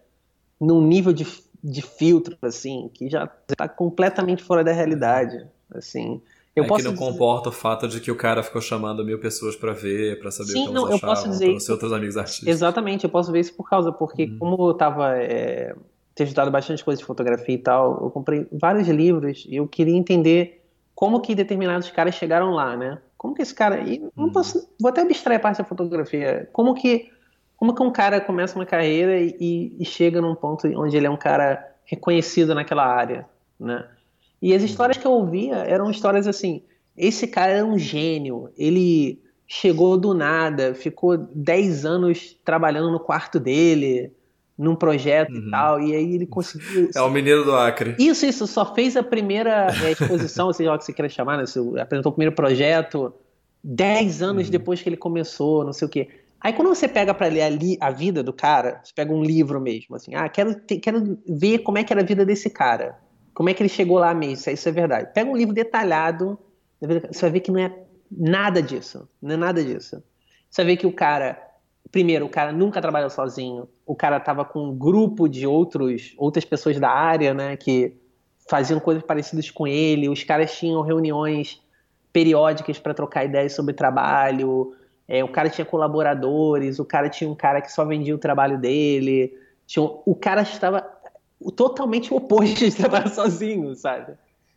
num nível de, de filtro, assim, que já está completamente fora da realidade, assim, eu é posso que não dizer... comporta o fato de que o cara ficou chamando mil pessoas para ver, para saber Sim, o que não, elas achavam, eu posso dizer isso. outros amigos artistas. Exatamente, eu posso ver isso por causa, porque hum. como eu tava é, ter estudado bastante coisas de fotografia e tal, eu comprei vários livros e eu queria entender como que determinados caras chegaram lá, né? Como que esse cara, e não hum. posso, vou até abstrair a parte da fotografia, como que como que um cara começa uma carreira e, e chega num ponto onde ele é um cara reconhecido naquela área, né? E as histórias que eu ouvia eram histórias assim: esse cara era um gênio, ele chegou do nada, ficou 10 anos trabalhando no quarto dele, num projeto uhum. e tal, e aí ele conseguiu. É o menino do Acre. Isso, isso, só fez a primeira é, exposição, seja lá o que você queira chamar, né? Você apresentou o primeiro projeto 10 anos uhum. depois que ele começou, não sei o quê. Aí quando você pega para ler a, a, vida do cara, você pega um livro mesmo, assim, ah, quero, quero ver como é que era a vida desse cara. Como é que ele chegou lá mesmo? Isso é verdade. Pega um livro detalhado, você vai ver que não é nada disso. Não é nada disso. Você vai ver que o cara, primeiro, o cara nunca trabalhou sozinho. O cara estava com um grupo de outros, outras pessoas da área, né, que faziam coisas parecidas com ele. Os caras tinham reuniões periódicas para trocar ideias sobre trabalho. É, o cara tinha colaboradores. O cara tinha um cara que só vendia o trabalho dele. Tinha, o cara estava totalmente oposto de trabalhar sozinho, sabe?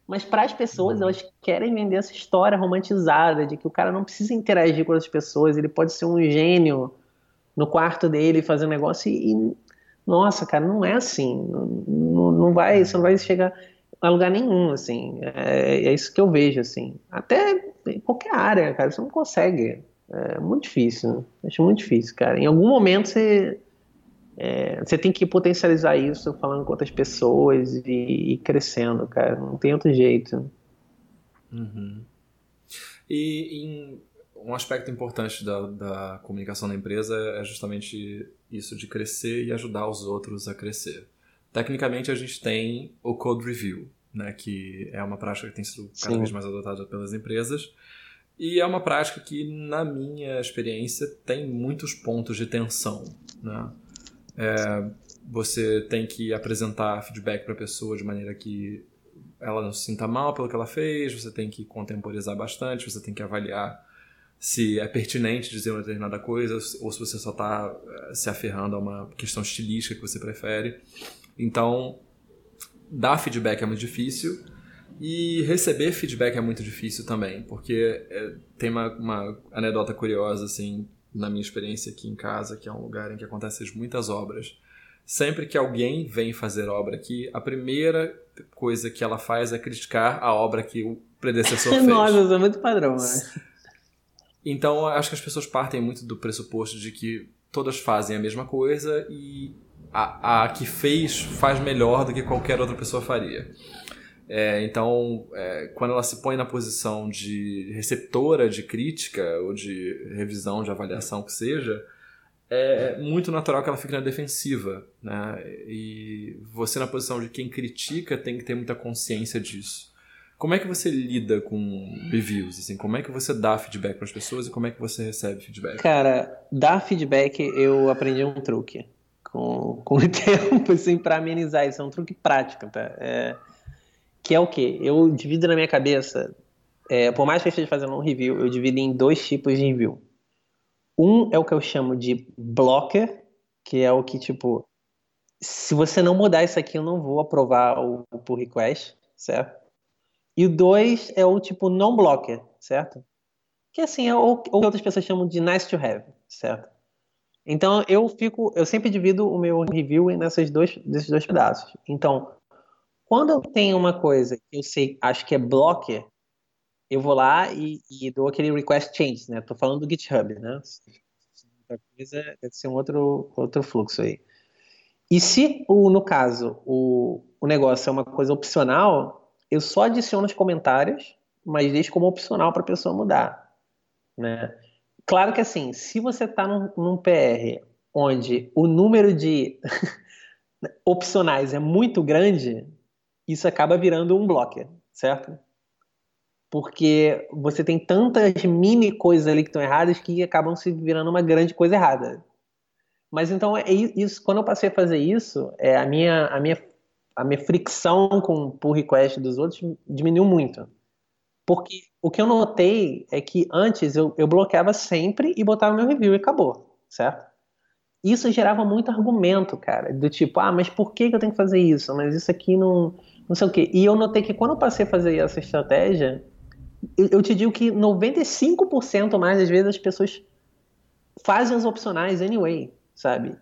Mas para as pessoas, uhum. elas querem vender essa história romantizada de que o cara não precisa interagir com as pessoas, ele pode ser um gênio no quarto dele fazendo negócio e, e nossa, cara, não é assim. Não, não, vai, você não vai chegar a lugar nenhum, assim. É, é, isso que eu vejo, assim. Até em qualquer área, cara, você não consegue. É muito difícil. Acho muito difícil, cara. Em algum momento você é, você tem que potencializar isso falando com outras pessoas e, e crescendo, cara. Não tem outro jeito. Uhum. E em, um aspecto importante da, da comunicação da empresa é justamente isso de crescer e ajudar os outros a crescer. Tecnicamente, a gente tem o Code Review, né, que é uma prática que tem sido cada Sim. vez mais adotada pelas empresas. E é uma prática que, na minha experiência, tem muitos pontos de tensão. Né? É, você tem que apresentar feedback para a pessoa de maneira que ela não se sinta mal pelo que ela fez, você tem que contemporizar bastante, você tem que avaliar se é pertinente dizer uma determinada coisa ou se você só está é, se aferrando a uma questão estilística que você prefere. Então, dar feedback é muito difícil e receber feedback é muito difícil também, porque é, tem uma, uma anedota curiosa assim na minha experiência aqui em casa, que é um lugar em que acontecem muitas obras, sempre que alguém vem fazer obra aqui, a primeira coisa que ela faz é criticar a obra que o predecessor fez. Nossa, é muito padrão, né? Então, acho que as pessoas partem muito do pressuposto de que todas fazem a mesma coisa e a, a que fez faz melhor do que qualquer outra pessoa faria. É, então, é, quando ela se põe na posição de receptora de crítica ou de revisão, de avaliação que seja, é muito natural que ela fique na defensiva. Né? E você, na posição de quem critica, tem que ter muita consciência disso. Como é que você lida com reviews? Assim, como é que você dá feedback para as pessoas e como é que você recebe feedback? Cara, dar feedback eu aprendi um truque com, com o tempo, assim, para amenizar isso. É um truque prático, tá? É, que é o quê? Eu divido na minha cabeça, é, por mais que eu esteja fazendo um review, eu divido em dois tipos de review. Um é o que eu chamo de blocker, que é o que, tipo, se você não mudar isso aqui, eu não vou aprovar o, o pull request, certo? E o dois é o tipo non-blocker, certo? Que assim, é o, o que outras pessoas chamam de nice to have, certo? Então eu fico, eu sempre divido o meu review nessas dois, nesses dois pedaços. Então, quando eu tenho uma coisa que eu sei, acho que é blocker, eu vou lá e, e dou aquele request change, né? Tô falando do GitHub, né? Outra coisa deve ser um outro, outro fluxo aí. E se, o, no caso, o, o negócio é uma coisa opcional, eu só adiciono os comentários, mas deixo como opcional para a pessoa mudar, né? Claro que assim, se você está num, num PR onde o número de opcionais é muito grande, isso acaba virando um blocker, certo? Porque você tem tantas mini coisas ali que estão erradas que acabam se virando uma grande coisa errada. Mas então é isso. Quando eu passei a fazer isso, é, a minha a minha a minha fricção com o pull request dos outros diminuiu muito. Porque o que eu notei é que antes eu, eu bloqueava sempre e botava meu review e acabou, certo? Isso gerava muito argumento, cara, do tipo, ah, mas por que, eu tenho que fazer isso? Mas isso aqui não, não sei o quê. E eu notei que quando eu passei a fazer essa estratégia, eu, te digo que 95% mais das vezes as pessoas fazem os opcionais anyway, sabe?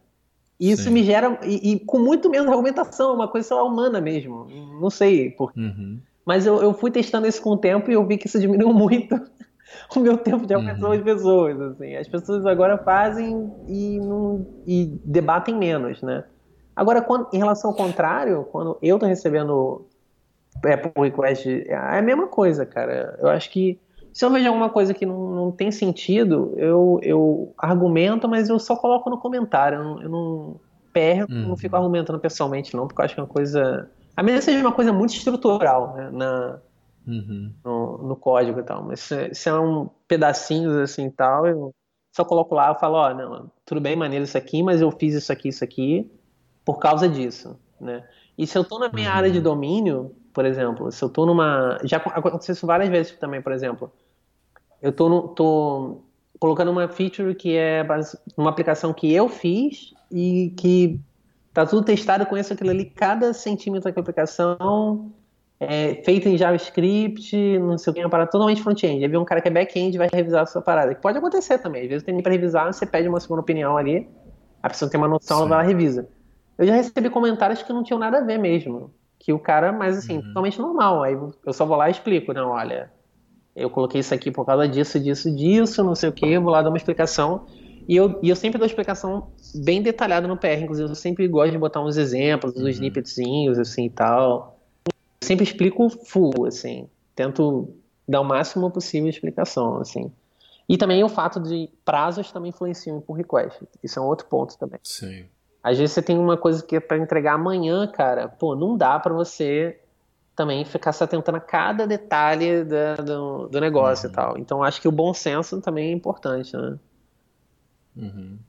E isso Sim. me gera. E, e, com muito menos argumentação, uma coisa só humana mesmo. Não sei por uhum. Mas eu, eu fui testando isso com o tempo e eu vi que isso diminuiu muito o meu tempo de alcançar uhum. as pessoas. Assim. As pessoas agora fazem e, não, e debatem menos, né? Agora, quando, em relação ao contrário, quando eu estou recebendo é, pull request, é a mesma coisa, cara. Eu acho que se eu vejo alguma coisa que não, não tem sentido, eu, eu argumento, mas eu só coloco no comentário. Eu não, eu não perco, uhum. não fico argumentando pessoalmente, não, porque eu acho que é uma coisa a menos seja uma coisa muito estrutural né, na, uhum. no, no, código e tal. Mas se, se é um pedacinhos assim e tal, eu só coloco lá e falo, ó, oh, não, tudo bem, maneiro isso aqui, mas eu fiz isso aqui, isso aqui, por causa disso, né? E se eu tô na minha uhum. área de domínio, por exemplo, se eu tô numa... Já aconteceu isso várias vezes também, por exemplo. Eu tô, no, tô colocando uma feature que é uma aplicação que eu fiz e que Tá tudo testado, com conheço aquilo ali, cada centímetro daquela aplicação é feito em JavaScript, não sei o que, uma parada totalmente front-end. Aí vem um cara que é back-end vai revisar a sua parada. Que pode acontecer também. Às vezes tem para revisar, você pede uma segunda opinião ali, a pessoa tem uma noção, Sim. ela revisa. Eu já recebi comentários que não tinham nada a ver mesmo. Que o cara, mas assim, uhum. totalmente normal. Aí eu só vou lá e explico, não, olha, eu coloquei isso aqui por causa disso, disso, disso, não sei o que, eu vou lá dar uma explicação. E eu, e eu sempre dou explicação bem detalhada no PR, inclusive eu sempre gosto de botar uns exemplos, uns uhum. snippetzinhos, assim e tal. Sempre explico full, assim. Tento dar o máximo possível de explicação, assim. E também o fato de prazos também influenciam por request. Isso é um outro ponto também. Sim. Às vezes você tem uma coisa que é para entregar amanhã, cara. Pô, não dá para você também ficar se atentando a cada detalhe do, do, do negócio uhum. e tal. Então acho que o bom senso também é importante, né? Uhum.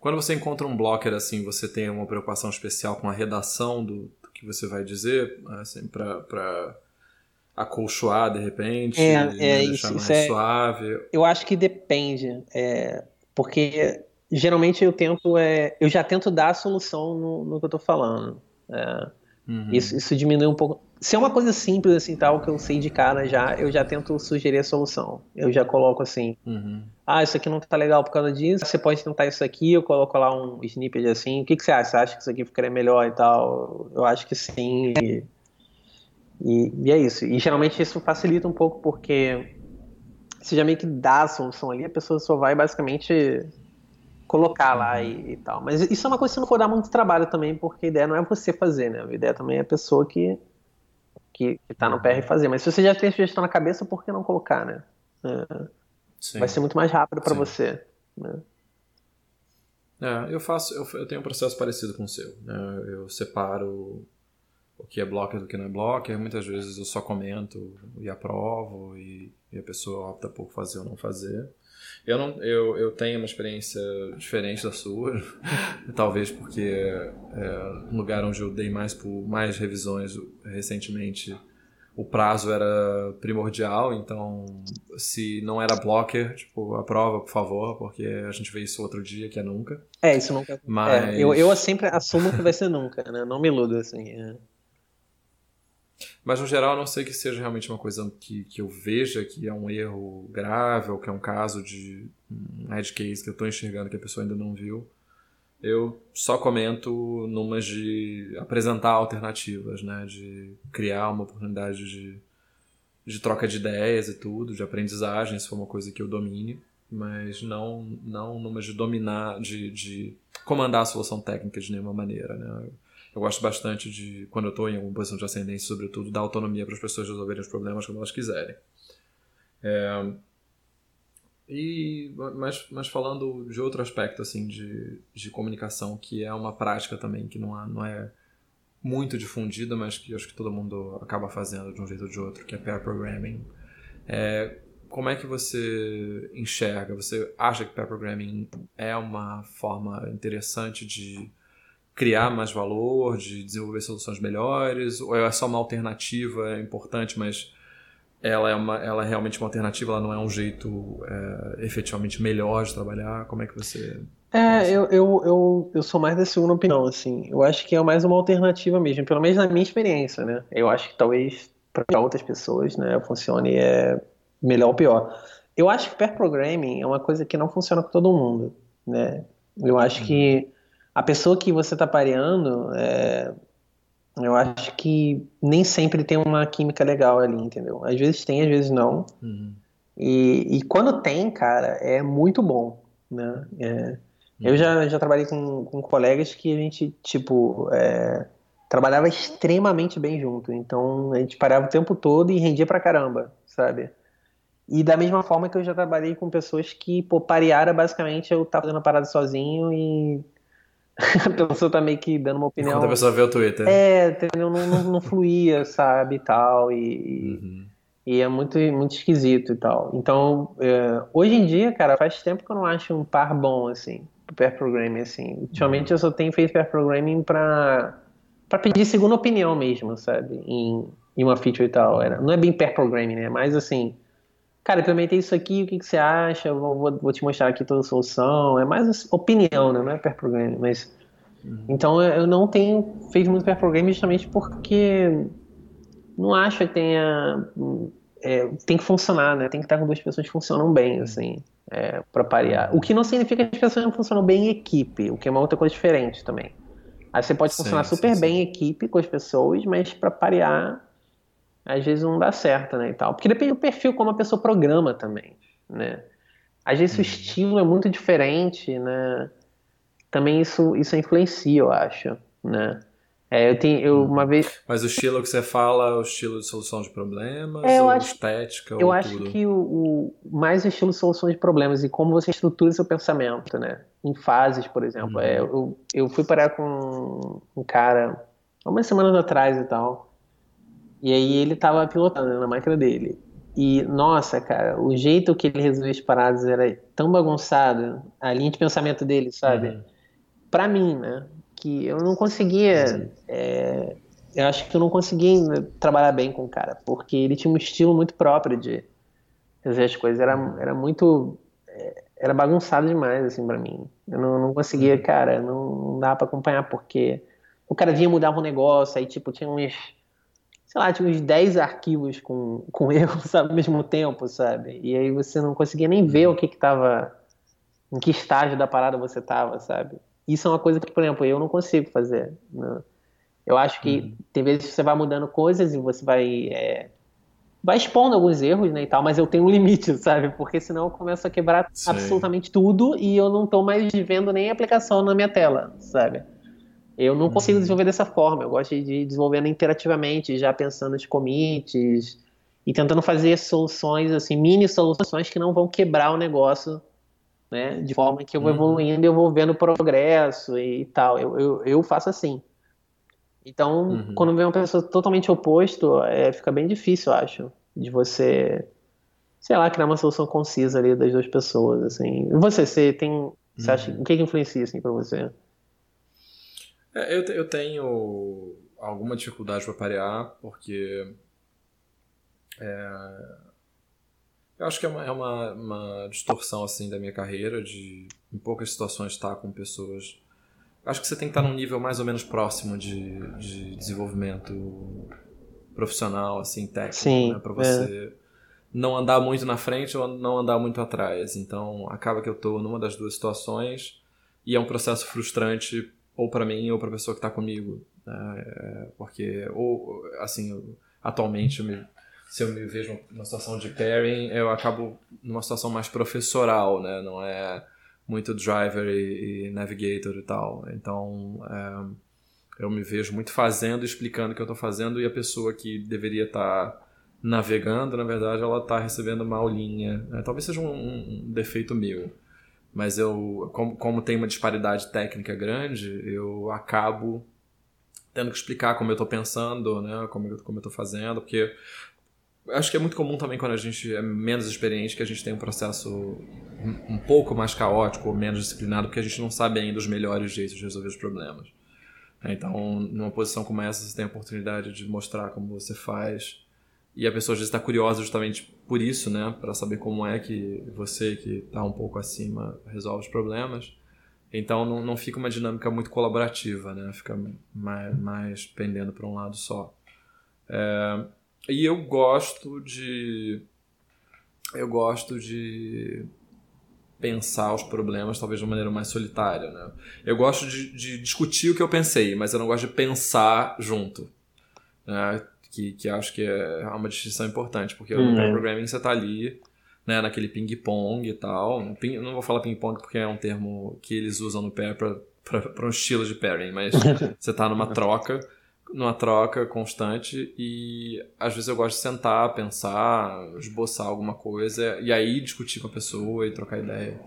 Quando você encontra um blocker assim, você tem uma preocupação especial com a redação do que você vai dizer, assim, para acolchoar de repente, é, né, é, deixar isso, mais isso é, suave? Eu acho que depende, é, porque geralmente eu tento, é, eu já tento dar a solução no, no que eu estou falando. É, uhum. isso, isso diminui um pouco. Se é uma coisa simples assim, tal, que eu sei de cara já, eu já tento sugerir a solução. Eu já coloco assim. Uhum. Ah, isso aqui não tá legal por causa disso. Você pode tentar isso aqui, eu coloco lá um snippet assim. O que, que você acha? Você acha que isso aqui ficaria melhor e tal? Eu acho que sim. E, e, e é isso. E geralmente isso facilita um pouco porque você já meio que dá a solução ali, a pessoa só vai basicamente colocar lá e, e, tal. Mas isso é uma coisa que não for dar muito trabalho também, porque a ideia não é você fazer, né? A ideia também é a pessoa que, que, que tá no PR fazer. Mas se você já tem a sugestão na cabeça, por que não colocar, né? É, vai ser muito mais rápido para você. Né? É, eu faço, eu, eu, tenho um processo parecido com o seu. Né? Eu separo o que é blocker do que não é blocker. Muitas vezes eu só comento e aprovo e, e a pessoa opta por fazer ou não fazer. Eu, não, eu, eu tenho uma experiência diferente da sua, talvez porque é, no lugar onde eu dei mais por mais revisões recentemente, o prazo era primordial, então se não era blocker, tipo, aprova, por favor, porque a gente vê isso outro dia, que é nunca. É, isso nunca. Mas... É, eu, eu sempre assumo que vai ser nunca, né? Não me iludo, assim. É. Mas no geral, a não sei que seja realmente uma coisa que, que eu veja que é um erro grave ou que é um caso de um edge case que eu estou enxergando que a pessoa ainda não viu. Eu só comento numas de apresentar alternativas, né? De criar uma oportunidade de, de troca de ideias e tudo, de aprendizagem, se for uma coisa que eu domine. Mas não, não numas de dominar, de, de comandar a solução técnica de nenhuma maneira, né? Eu gosto bastante de, quando eu estou em alguma posição de ascendência, sobretudo, dar autonomia para as pessoas resolverem os problemas como elas quiserem. É, e, mas, mas falando de outro aspecto assim de, de comunicação, que é uma prática também que não, há, não é muito difundida, mas que acho que todo mundo acaba fazendo de um jeito ou de outro, que é pair programming. É, como é que você enxerga? Você acha que pair programming é uma forma interessante de criar mais valor, de desenvolver soluções melhores, ou é só uma alternativa importante, mas ela é, uma, ela é realmente uma alternativa, ela não é um jeito é, efetivamente melhor de trabalhar? Como é que você. É, eu, eu, eu, eu sou mais da segunda opinião, assim. Eu acho que é mais uma alternativa mesmo, pelo menos na minha experiência, né? Eu acho que talvez para outras pessoas, né, funcione é melhor ou pior. Eu acho que pair programming é uma coisa que não funciona com todo mundo, né? Eu acho que a pessoa que você está pareando, é, eu acho que nem sempre tem uma química legal ali, entendeu? Às vezes tem, às vezes não. Uhum. E, e, quando tem, cara, é muito bom, né? É, uhum. Eu já, já trabalhei com, com colegas que a gente, tipo, é, trabalhava extremamente bem junto. Então, a gente parava o tempo todo e rendia pra caramba, sabe? E da mesma forma que eu já trabalhei com pessoas que, pô, pareara basicamente eu tava fazendo a parada sozinho e a pessoa tá meio que dando uma opinião. Quando a pessoa vê o Twitter. É, entendeu? Não, não, não fluía, sabe, e tal. E, uhum. e é muito, muito esquisito e tal. Então, é, hoje em dia, cara, faz tempo que eu não acho um par bom, assim, pair programming, assim. Ultimamente uhum. eu só tenho feito pair programming pra, pra pedir segunda opinião mesmo, sabe, em, em uma feature e tal. Era, não é bem pair programming, né? Mas, assim, cara, implementei isso aqui, o que, que você acha? Vou, vou, vou, te mostrar aqui toda a solução. É mais opinião, né? Não é pair programming, mas... Uhum. Então eu não tenho feito muito pair programming justamente porque não acho que tenha... É, tem que funcionar, né? Tem que estar com duas pessoas que funcionam bem, uhum. assim, é, para parear. O que não significa que as pessoas não funcionam bem em equipe, o que é uma outra coisa diferente também. Aí você pode funcionar sim, super sim, bem em equipe com as pessoas, mas para parear às vezes não dá certo, né, e tal. Porque depende do perfil como a pessoa programa também, né. Às vezes uhum. o estilo é muito diferente, né, também isso, isso influencia, eu acho, né. É, eu tenho, eu uma vez... Mas o estilo que você fala é o estilo de solução de problemas, é, eu ou acho, estética, Eu acho tudo? que o, o, mais o estilo de solução de problemas e como você estrutura seu pensamento, né, em fases, por exemplo. Uhum. É, eu, eu fui parar com um cara, algumas semanas atrás e tal, e aí ele tava pilotando né, na máquina dele. E, nossa, cara, o jeito que ele resolvia as paradas era tão bagunçado, a linha de pensamento dele, sabe? Uhum. Pra mim, né? Que eu não conseguia. É, eu acho que eu não conseguia trabalhar bem com o cara, porque ele tinha um estilo muito próprio de fazer as coisas. Era, era muito. É, era bagunçado demais, assim, pra mim. Eu não, não conseguia, uhum. cara, não, não dá pra acompanhar, porque o cara vinha mudar um negócio, aí, tipo, tinha uns sei lá, tinha uns 10 arquivos com, com erro, sabe, ao mesmo tempo, sabe? E aí você não conseguia nem ver o que que tava, em que estágio da parada você tava, sabe? Isso é uma coisa que, por exemplo, eu não consigo fazer. Né? Eu acho que uhum. tem vezes que você vai mudando coisas e você vai é, vai expondo alguns erros, né, e tal, mas eu tenho um limite, sabe? Porque senão eu começo a quebrar Sim. absolutamente tudo e eu não tô mais vendo nem a aplicação na minha tela, sabe? Eu não consigo uhum. desenvolver dessa forma, eu gosto de desenvolver interativamente, já pensando nos commits e tentando fazer soluções, assim, mini soluções que não vão quebrar o negócio, né? De forma que eu vou uhum. evoluindo e eu vou vendo progresso e tal. Eu, eu, eu faço assim. Então, uhum. quando vem uma pessoa totalmente oposto, é, fica bem difícil, eu acho, de você, sei lá, criar uma solução concisa ali das duas pessoas, assim. Você, você tem, você acha, uhum. o que, que influencia, assim, pra você? É, eu, eu tenho alguma dificuldade para parear, porque é, eu acho que é, uma, é uma, uma, distorção assim da minha carreira de em poucas situações estar com pessoas acho que você tem que estar num nível mais ou menos próximo de, de desenvolvimento profissional, assim, técnico, Sim, né? Pra você é. não andar muito na frente ou não andar muito atrás. Então, acaba que eu estou numa das duas situações e é um processo frustrante ou para mim ou para a pessoa que está comigo. Né? É, porque, ou, assim, atualmente, eu me, se eu me vejo numa situação de pairing, eu acabo numa situação mais professoral, né? Não é muito driver e, e navigator e tal. Então, é, eu me vejo muito fazendo, explicando o que eu estou fazendo e a pessoa que deveria estar tá navegando, na verdade, ela está recebendo uma aulinha. Né? Talvez seja um, um, defeito meu, mas eu, como, como tem uma disparidade técnica grande, eu acabo tendo que explicar como eu estou pensando, né? como, eu, como eu estou fazendo, porque acho que é muito comum também quando a gente é menos experiente que a gente tem um processo um, um pouco mais caótico ou menos disciplinado, porque a gente não sabe ainda os melhores jeitos de resolver os problemas. Então, numa posição como essa, você tem a oportunidade de mostrar como você faz. E a pessoa às vezes está curiosa justamente por isso, né? Para saber como é que você, que está um pouco acima, resolve os problemas. Então, não, não fica uma dinâmica muito colaborativa, né? Fica mais, mais pendendo para um lado só. É, e eu gosto de. Eu gosto de pensar os problemas talvez de uma maneira mais solitária, né? Eu gosto de, de discutir o que eu pensei, mas eu não gosto de pensar junto, né? Que, que acho que é uma distinção importante, porque hum, no é. programming você está ali, né, naquele ping-pong e tal. Ping, não vou falar ping-pong porque é um termo que eles usam no pair para um estilo de pairing, mas você está numa troca numa troca constante e às vezes eu gosto de sentar, pensar, esboçar alguma coisa e aí discutir com a pessoa e trocar ideia.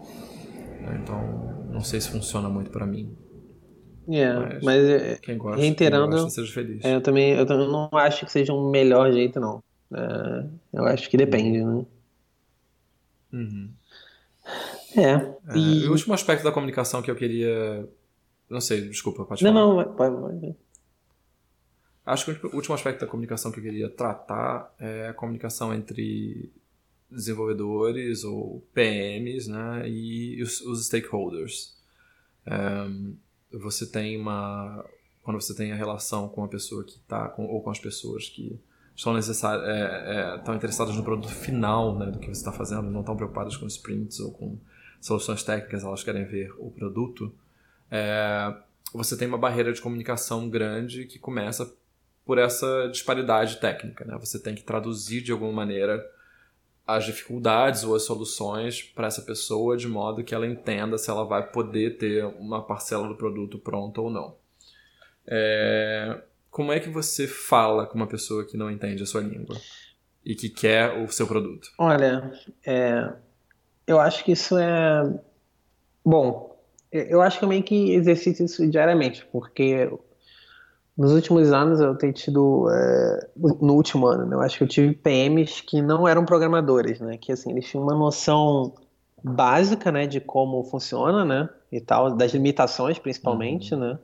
Né? Então, não sei se funciona muito para mim. Yeah, mas, mas é, quem gosta, reiterando, quem gosta, seja feliz. É, eu também eu não acho que seja um melhor jeito, não. É, eu acho que depende, né? Uhum. É. é e... o último aspecto da comunicação que eu queria. Não sei, desculpa, pode falar. Não, não, pode, pode. Acho que o último aspecto da comunicação que eu queria tratar é a comunicação entre desenvolvedores ou PMs né, e os, os stakeholders. Um, você tem uma. Quando você tem a relação com a pessoa que está, ou com as pessoas que estão, necessar, é, é, estão interessadas no produto final né, do que você está fazendo, não estão preocupadas com sprints ou com soluções técnicas, elas querem ver o produto. É, você tem uma barreira de comunicação grande que começa por essa disparidade técnica. Né? Você tem que traduzir de alguma maneira as dificuldades ou as soluções para essa pessoa de modo que ela entenda se ela vai poder ter uma parcela do produto pronta ou não. É... Como é que você fala com uma pessoa que não entende a sua língua e que quer o seu produto? Olha, é... eu acho que isso é bom. Eu acho que eu meio que exercito isso diariamente, porque nos últimos anos eu tenho tido, é, no último ano, né, eu acho que eu tive PMs que não eram programadores, né, que assim, eles tinham uma noção básica, né, de como funciona, né, e tal, das limitações principalmente, uhum. né,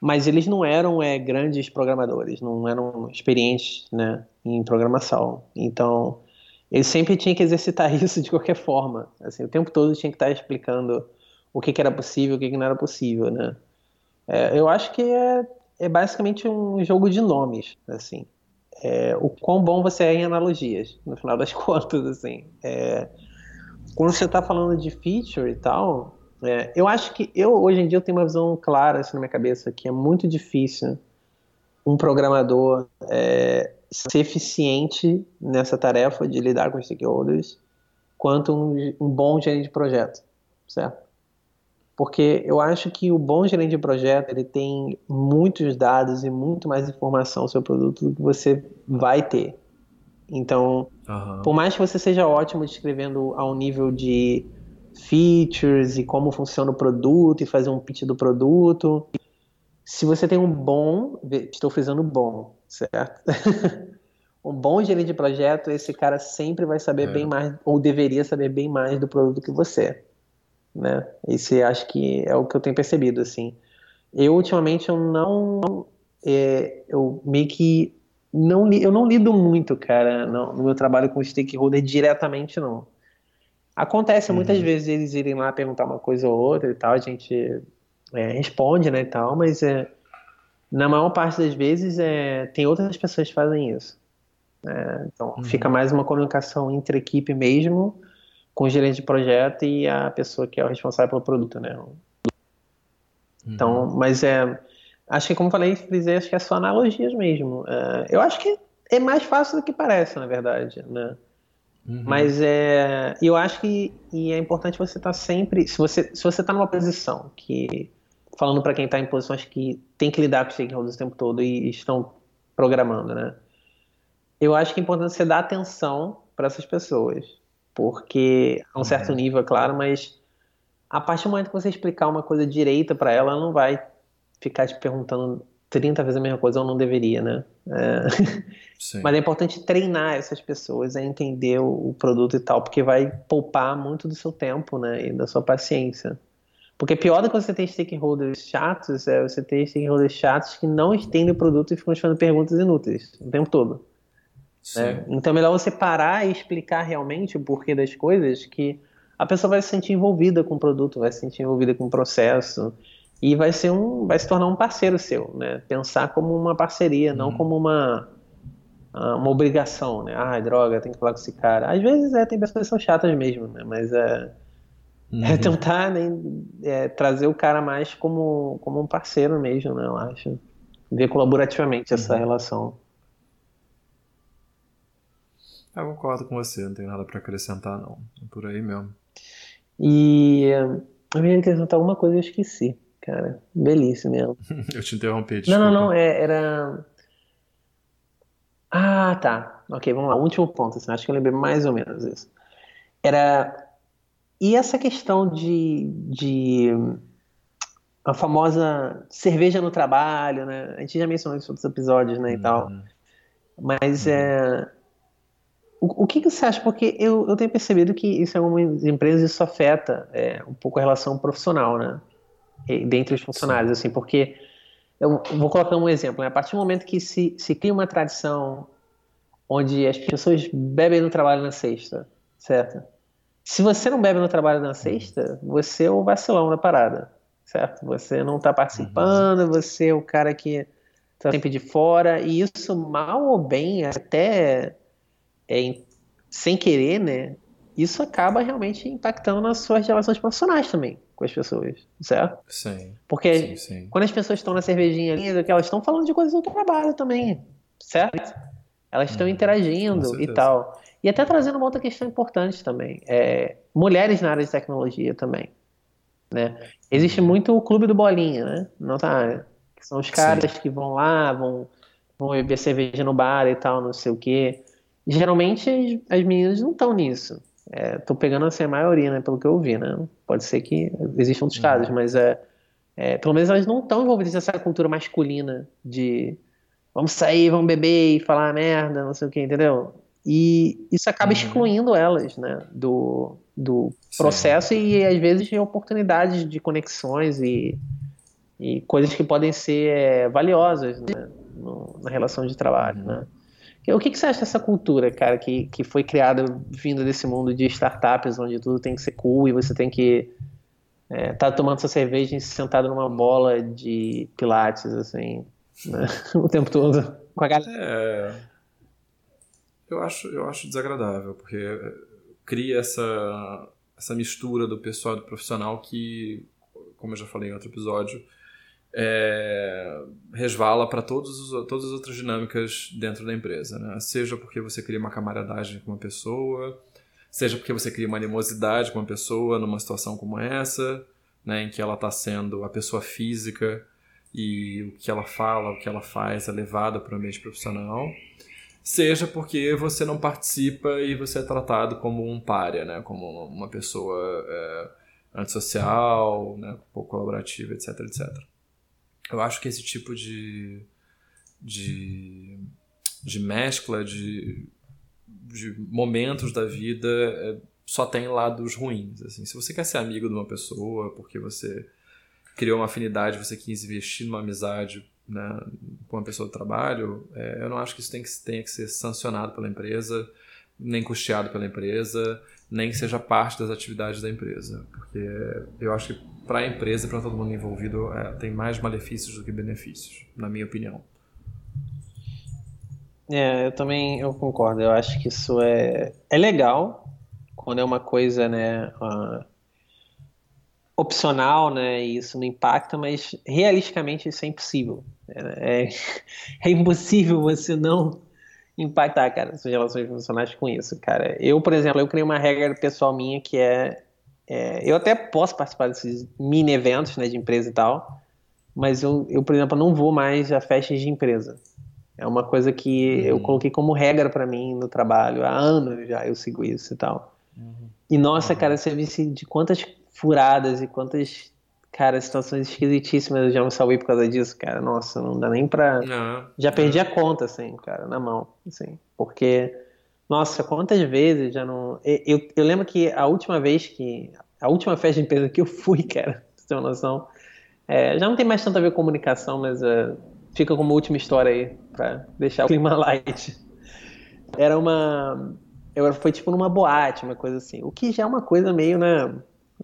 mas eles não eram é, grandes programadores, não eram experientes, né, em programação, então eles sempre tinham que exercitar isso de qualquer forma, assim, o tempo todo tinha que estar explicando o que, que era possível, o que, que não era possível, né, é, eu acho que é é basicamente um jogo de nomes, assim. É, o quão bom você é em analogias, no final das contas, assim. É, quando você está falando de feature e tal, é, eu acho que eu hoje em dia eu tenho uma visão clara assim, na minha cabeça que é muito difícil um programador é, ser eficiente nessa tarefa de lidar com stakeholders quanto um, um bom gerente de projeto, certo? Porque eu acho que o bom gerente de projeto ele tem muitos dados e muito mais informação sobre o seu produto do que você vai ter. Então, uhum. por mais que você seja ótimo descrevendo ao nível de features e como funciona o produto e fazer um pitch do produto, se você tem um bom, estou frisando bom, certo? um bom gerente de projeto, esse cara sempre vai saber é. bem mais, ou deveria saber bem mais do produto que você, né? Esse acho que é o que eu tenho percebido, assim. Eu, ultimamente, eu não... É, eu meio que não, eu não lido muito, cara, no, no meu trabalho com stakeholder diretamente, não. Acontece uhum. muitas vezes eles irem lá perguntar uma coisa ou outra e tal, a gente é, responde, né, e tal, mas é, na maior parte das vezes é, tem outras pessoas que fazem isso. É, então uhum. fica mais uma comunicação entre equipe mesmo, com o gerente de projeto e a pessoa que é o responsável pelo produto, né. Uhum. Então, mas é, acho que como falei, dizer, acho que é só analogias mesmo. É, eu acho que é mais fácil do que parece, na verdade, né. Uhum. Mas é, eu acho que e é importante você estar tá sempre, se você se você está numa posição que falando para quem está em posições que tem que lidar com stakeholders o tempo todo e estão programando, né? Eu acho que é importante você dar atenção para essas pessoas, porque a um certo uhum. nível, é claro, mas a partir do momento que você explicar uma coisa direita para ela, ela não vai ficar te perguntando 30 vezes a mesma coisa ou não deveria, né? É... Mas é importante treinar essas pessoas a entender o produto e tal, porque vai poupar muito do seu tempo, né? E da sua paciência. Porque pior do que você ter stakeholders chatos é você ter stakeholders chatos que não entendem o produto e ficam te fazendo perguntas inúteis o tempo todo. Né? Então é melhor você parar e explicar realmente o porquê das coisas que a pessoa vai se sentir envolvida com o produto, vai se sentir envolvida com o processo e vai ser um, vai se tornar um parceiro seu, né? Pensar como uma parceria, uhum. não como uma ah, uma obrigação, né? Ah, droga, tem que falar com esse cara. Às vezes é, tem pessoas que são chatas mesmo, né? Mas é é uhum. É tentar né, é, trazer o cara mais como, como um parceiro mesmo, né? Eu acho. Ver colaborativamente essa uhum. relação. Eu concordo com você, não tenho nada para acrescentar, não. É por aí mesmo. E eu ia acrescentar alguma coisa e eu esqueci, cara. Belíssimo mesmo. eu te interrompi, desculpa. Não, não, não, é, era... Ah, tá. Ok, vamos lá. Último ponto, assim, acho que eu lembrei mais ou menos isso. Era e essa questão de, de a famosa cerveja no trabalho, né? A gente já mencionou isso em outros episódios, né, e uhum. tal. Mas uhum. é o, o que, que, você acha? Porque eu, eu tenho percebido que isso em algumas empresas isso afeta é, um pouco a relação profissional, né? Dentre os funcionários, Sim. assim, porque eu vou colocar um exemplo. Né? A partir do momento que se, se cria uma tradição onde as pessoas bebem no trabalho na sexta, certo? Se você não bebe no trabalho na sexta, você é o vacilão da parada, certo? Você não está participando, uhum. você é o cara que está sempre de fora, e isso, mal ou bem, até é, sem querer, né? Isso acaba realmente impactando nas suas relações profissionais também com as pessoas, certo? Sim. Porque sim, sim. quando as pessoas estão na cervejinha ali, elas estão falando de coisas do trabalho também, certo? Elas estão hum, interagindo e tal. E até trazendo uma outra questão importante também, é, mulheres na área de tecnologia também. Né? Existe uhum. muito o clube do bolinha, né? Nossa área. Que são os caras Sim. que vão lá, vão, vão beber cerveja no bar e tal, não sei o quê. Geralmente as, as meninas não estão nisso. É, tô pegando assim a maioria, né? Pelo que eu vi, né? Pode ser que existam outros uhum. casos, mas é, é, pelo menos elas não estão envolvidas nessa cultura masculina de vamos sair, vamos beber e falar merda, não sei o que, entendeu? E isso acaba uhum. excluindo elas né, do, do processo e às vezes de oportunidades de conexões e, e coisas que podem ser é, valiosas né, no, na relação de trabalho. Uhum. Né? O que, que você acha dessa cultura, cara, que, que foi criada vindo desse mundo de startups, onde tudo tem que ser cool e você tem que é, tá tomando sua cerveja sentado numa bola de pilates, assim, né? o tempo todo com a galera. É... Eu acho, eu acho desagradável, porque cria essa, essa mistura do pessoal e do profissional que, como eu já falei em outro episódio, é, resvala para todas as outras dinâmicas dentro da empresa. Né? Seja porque você cria uma camaradagem com uma pessoa, seja porque você cria uma animosidade com uma pessoa numa situação como essa, né, em que ela está sendo a pessoa física e o que ela fala, o que ela faz é levado para o ambiente profissional, seja porque você não participa e você é tratado como um párea, né, como uma pessoa é, antissocial, né, pouco colaborativa, etc, etc. Eu acho que esse tipo de, de, de mescla de, de momentos da vida é, só tem lados ruins. Assim. Se você quer ser amigo de uma pessoa porque você criou uma afinidade, você quis investir numa amizade né, com uma pessoa do trabalho, é, eu não acho que isso tem que, tenha que ser sancionado pela empresa, nem custeado pela empresa, nem que seja parte das atividades da empresa. Porque eu acho que para a empresa para todo mundo envolvido é, tem mais malefícios do que benefícios, na minha opinião. É, eu também eu concordo. Eu acho que isso é, é legal quando é uma coisa, né, uh, opcional, né, e isso não impacta, mas realisticamente isso é impossível. É, é, é impossível você não impactar, cara, suas relações profissionais com isso, cara. Eu, por exemplo, eu criei uma regra pessoal minha que é, é eu até posso participar desses mini eventos, né, de empresa e tal, mas eu, eu por exemplo, não vou mais a festas de empresa. É uma coisa que uhum. eu coloquei como regra para mim no trabalho há anos já, eu sigo isso e tal. Uhum. E nossa, uhum. cara, você viu de quantas furadas e quantas, cara, situações esquisitíssimas eu já me salvei por causa disso, cara. Nossa, não dá nem pra. Não, já perdi não. a conta, assim, cara, na mão, assim. Porque, nossa, quantas vezes já não. Eu, eu lembro que a última vez que. A última festa de empresa que eu fui, cara, pra você ter uma noção. É, já não tem mais tanto a ver com comunicação, mas uh, fica como última história aí, pra deixar o clima light. Era uma. Eu, foi tipo numa boate, uma coisa assim. O que já é uma coisa meio, né?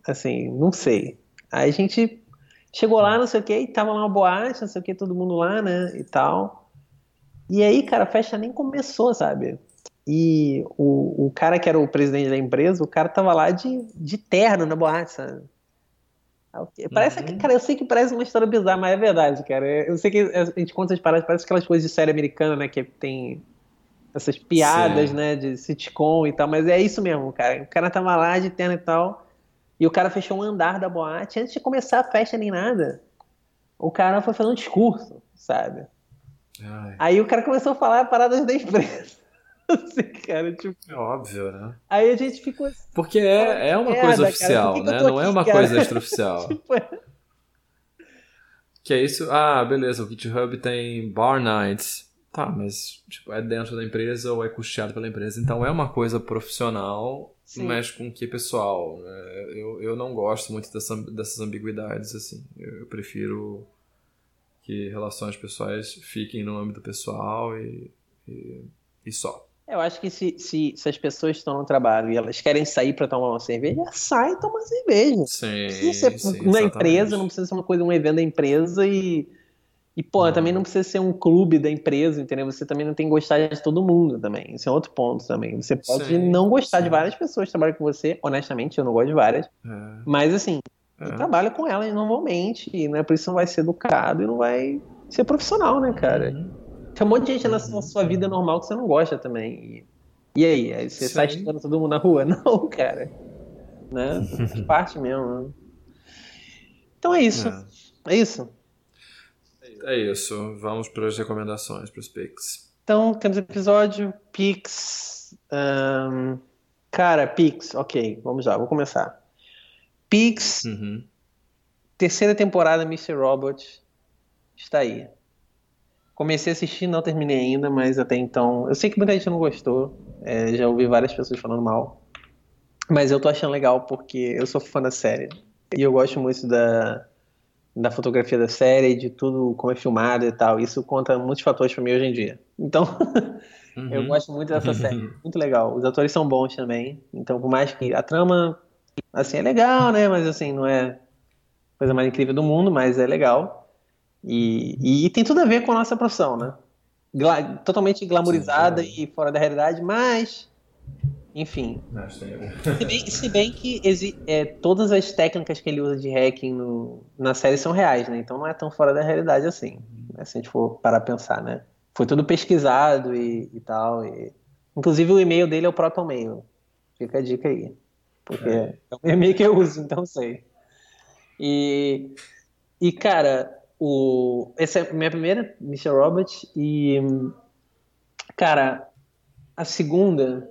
Assim, não sei. Aí a gente chegou lá, não sei o que, e tava lá uma boate, não sei o que, todo mundo lá, né? E tal. E aí, cara, a festa nem começou, sabe? E o, o cara que era o presidente da empresa, o cara tava lá de, de terno na boate, sabe? Parece uhum. que, cara, eu sei que parece uma história bizarra, mas é verdade, cara. Eu sei que a gente conta essas paradas, parece aquelas coisas de série americana, né? Que tem essas piadas, Sim. né? De sitcom e tal, mas é isso mesmo, cara. O cara tava lá de terno e tal. E o cara fechou um andar da boate antes de começar a festa nem nada. O cara foi fazer um discurso, sabe? Ai. Aí o cara começou a falar paradas da empresa. assim, cara, tipo... É óbvio, né? Aí a gente ficou assim, Porque é, é uma merda, coisa oficial, que que né? Não é uma cara? coisa extraoficial. tipo, é... Que é isso? Ah, beleza, o GitHub tem bar nights. Tá, mas tipo, é dentro da empresa ou é custeado pela empresa. Então é uma coisa profissional Sim. mexe com que é pessoal. Né? Eu, eu não gosto muito dessa, dessas ambiguidades, assim. Eu, eu, prefiro que relações pessoais fiquem no âmbito pessoal e, e, e só. Eu acho que se, se, se, as pessoas estão no trabalho e elas querem sair para tomar uma cerveja, sai e toma cerveja. Sim, não precisa ser sim, uma empresa, não precisa ser uma coisa, um evento da empresa e e, pô, não. também não precisa ser um clube da empresa, entendeu? Você também não tem que gostar de todo mundo também. Isso é outro ponto também. Você pode sim, não gostar sim. de várias pessoas que trabalham com você. Honestamente, eu não gosto de várias. É. Mas, assim, é. eu trabalho com elas normalmente. E não é por isso não vai ser educado e não vai ser profissional, né, cara? Uhum. Tem um monte de gente na sua, sua vida normal que você não gosta também. E, e aí? Aí você sai tá todo mundo na rua? Não, cara. Né? Faz parte mesmo. Né? Então é isso. É, é isso. É isso. Vamos para as recomendações, para os Pix. Então, temos episódio, Pix. Um, cara, Pix, ok, vamos lá, vou começar. Pix, uhum. terceira temporada Mr. Robot está aí. Comecei a assistir, não terminei ainda, mas até então. Eu sei que muita gente não gostou, é, já ouvi várias pessoas falando mal. Mas eu tô achando legal porque eu sou fã da série. E eu gosto muito da, da fotografia da série, de tudo como é filmado e tal. Isso conta muitos fatores para mim hoje em dia. Então, uhum. eu gosto muito dessa série. Muito legal. Os atores são bons também. Então, por mais que a trama, assim, é legal, né? Mas, assim, não é a coisa mais incrível do mundo, mas é legal. E, e tem tudo a ver com a nossa profissão, né? Gla totalmente glamourizada Sim, e fora da realidade, mas Enfim. Se bem, se bem que é, todas as técnicas que ele usa de hacking no, na série são reais, né? Então não é tão fora da realidade assim. Né? Se a gente for parar a pensar, né? Foi tudo pesquisado e, e tal. E... Inclusive o e-mail dele é o ProtonMail. Fica a dica aí. Porque é, é o e-mail que eu uso, então sei. E, e cara, o, essa é a minha primeira Mr. Robot e, cara, a segunda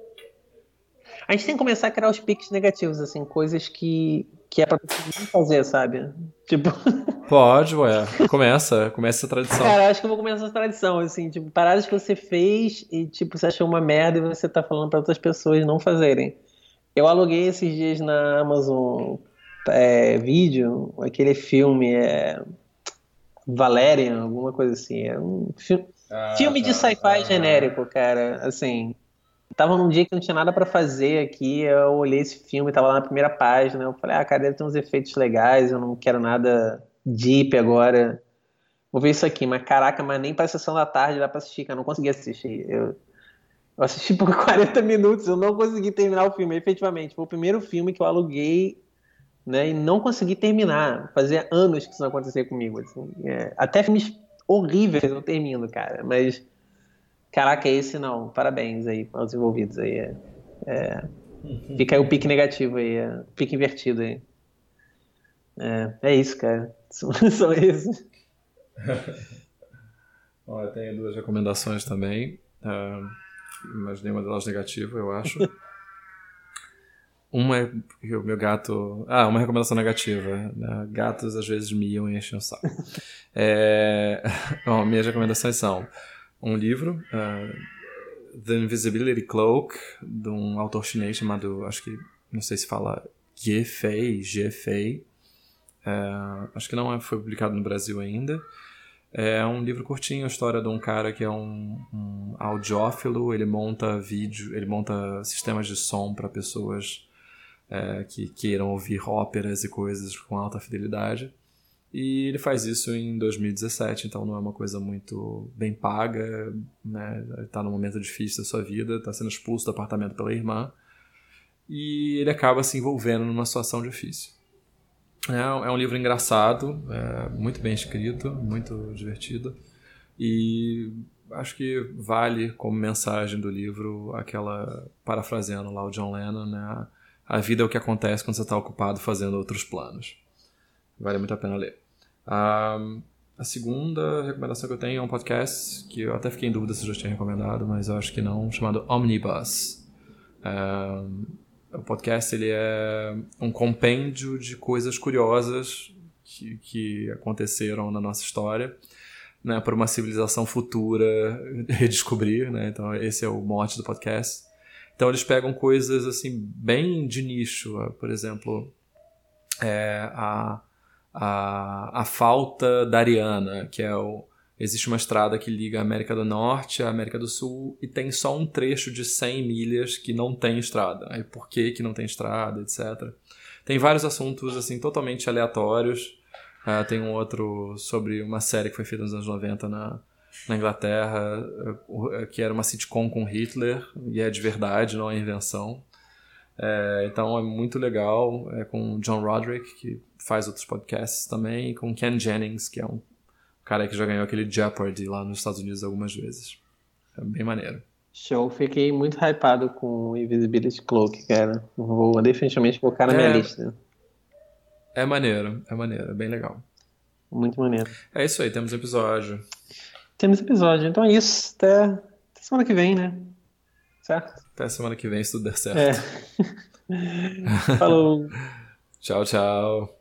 a gente tem que começar a criar os piques negativos, assim, coisas que, que é pra fazer, sabe? Tipo. Pode, ué. Começa, começa essa tradição. Cara, acho que eu vou começar essa tradição, assim, tipo, paradas que você fez e, tipo, você achou uma merda e você tá falando para outras pessoas não fazerem. Eu aluguei esses dias na Amazon é, Vídeo, aquele filme é. Valerian, alguma coisa assim. É um fi ah, filme tá, de sci-fi ah, genérico, cara. Assim, Tava num dia que não tinha nada para fazer aqui, eu olhei esse filme, tava lá na primeira página, eu falei, ah, cara, deve ter uns efeitos legais, eu não quero nada deep agora. Vou ver isso aqui, mas caraca, mas nem pra sessão da tarde dá pra assistir, cara, eu não consegui assistir. Eu, eu assisti por 40 minutos, eu não consegui terminar o filme, efetivamente. Foi o primeiro filme que eu aluguei, né, e não consegui terminar. Fazia anos que isso não acontecia comigo, assim. É, até filmes horríveis eu termino, cara, mas Caraca, esse não. Parabéns aí aos envolvidos aí. É, é, fica aí o pique negativo aí, é, pique invertido aí. É, é isso, cara. São esses. Olha, tenho duas recomendações também, uh, mas nenhuma delas negativa, eu acho. Uma é que o meu gato. Ah, uma recomendação negativa. Né? Gatos às vezes miam e enchem o saco. É... Bom, minhas recomendações são um livro, uh, The Invisibility Cloak, de um autor chinês chamado, acho que, não sei se fala Ye Fei, Ye Fei. Uh, acho que não é, foi publicado no Brasil ainda. É um livro curtinho, a história de um cara que é um, um audiófilo, ele monta vídeo, ele monta sistemas de som para pessoas é, que queiram ouvir óperas e coisas com alta fidelidade. E ele faz isso em 2017, então não é uma coisa muito bem paga, né? Ele tá num momento difícil da sua vida, está sendo expulso do apartamento pela irmã. E ele acaba se envolvendo numa situação difícil. É, é um livro engraçado, é muito bem escrito, muito divertido. E acho que vale como mensagem do livro aquela, parafraseando lá o John Lennon, né? A vida é o que acontece quando você está ocupado fazendo outros planos. Vale muito a pena ler. A segunda recomendação que eu tenho é um podcast que eu até fiquei em dúvida se eu já tinha recomendado, mas eu acho que não, chamado Omnibus. Um, o podcast ele é um compêndio de coisas curiosas que, que aconteceram na nossa história, né, para uma civilização futura redescobrir, né? Então esse é o mote do podcast. Então eles pegam coisas assim bem de nicho, por exemplo, é, a a, a falta da Ariana, que é o. Existe uma estrada que liga a América do Norte à América do Sul e tem só um trecho de 100 milhas que não tem estrada. Aí por que, que não tem estrada, etc. Tem vários assuntos assim totalmente aleatórios. Uh, tem um outro sobre uma série que foi feita nos anos 90 na, na Inglaterra, uh, que era uma sitcom com Hitler, e é de verdade, não é invenção. É, então é muito legal. É com John Roderick, que faz outros podcasts também, e com Ken Jennings, que é um cara que já ganhou aquele Jeopardy lá nos Estados Unidos algumas vezes. É bem maneiro. Show, fiquei muito hypado com o Invisibility Cloak, cara. Vou definitivamente colocar na é, minha lista. É maneiro, é maneiro, é bem legal. Muito maneiro. É isso aí, temos episódio. Temos episódio, então é isso. Até, até semana que vem, né? Certo? Até semana que vem, se tudo der certo. É. Falou. tchau, tchau.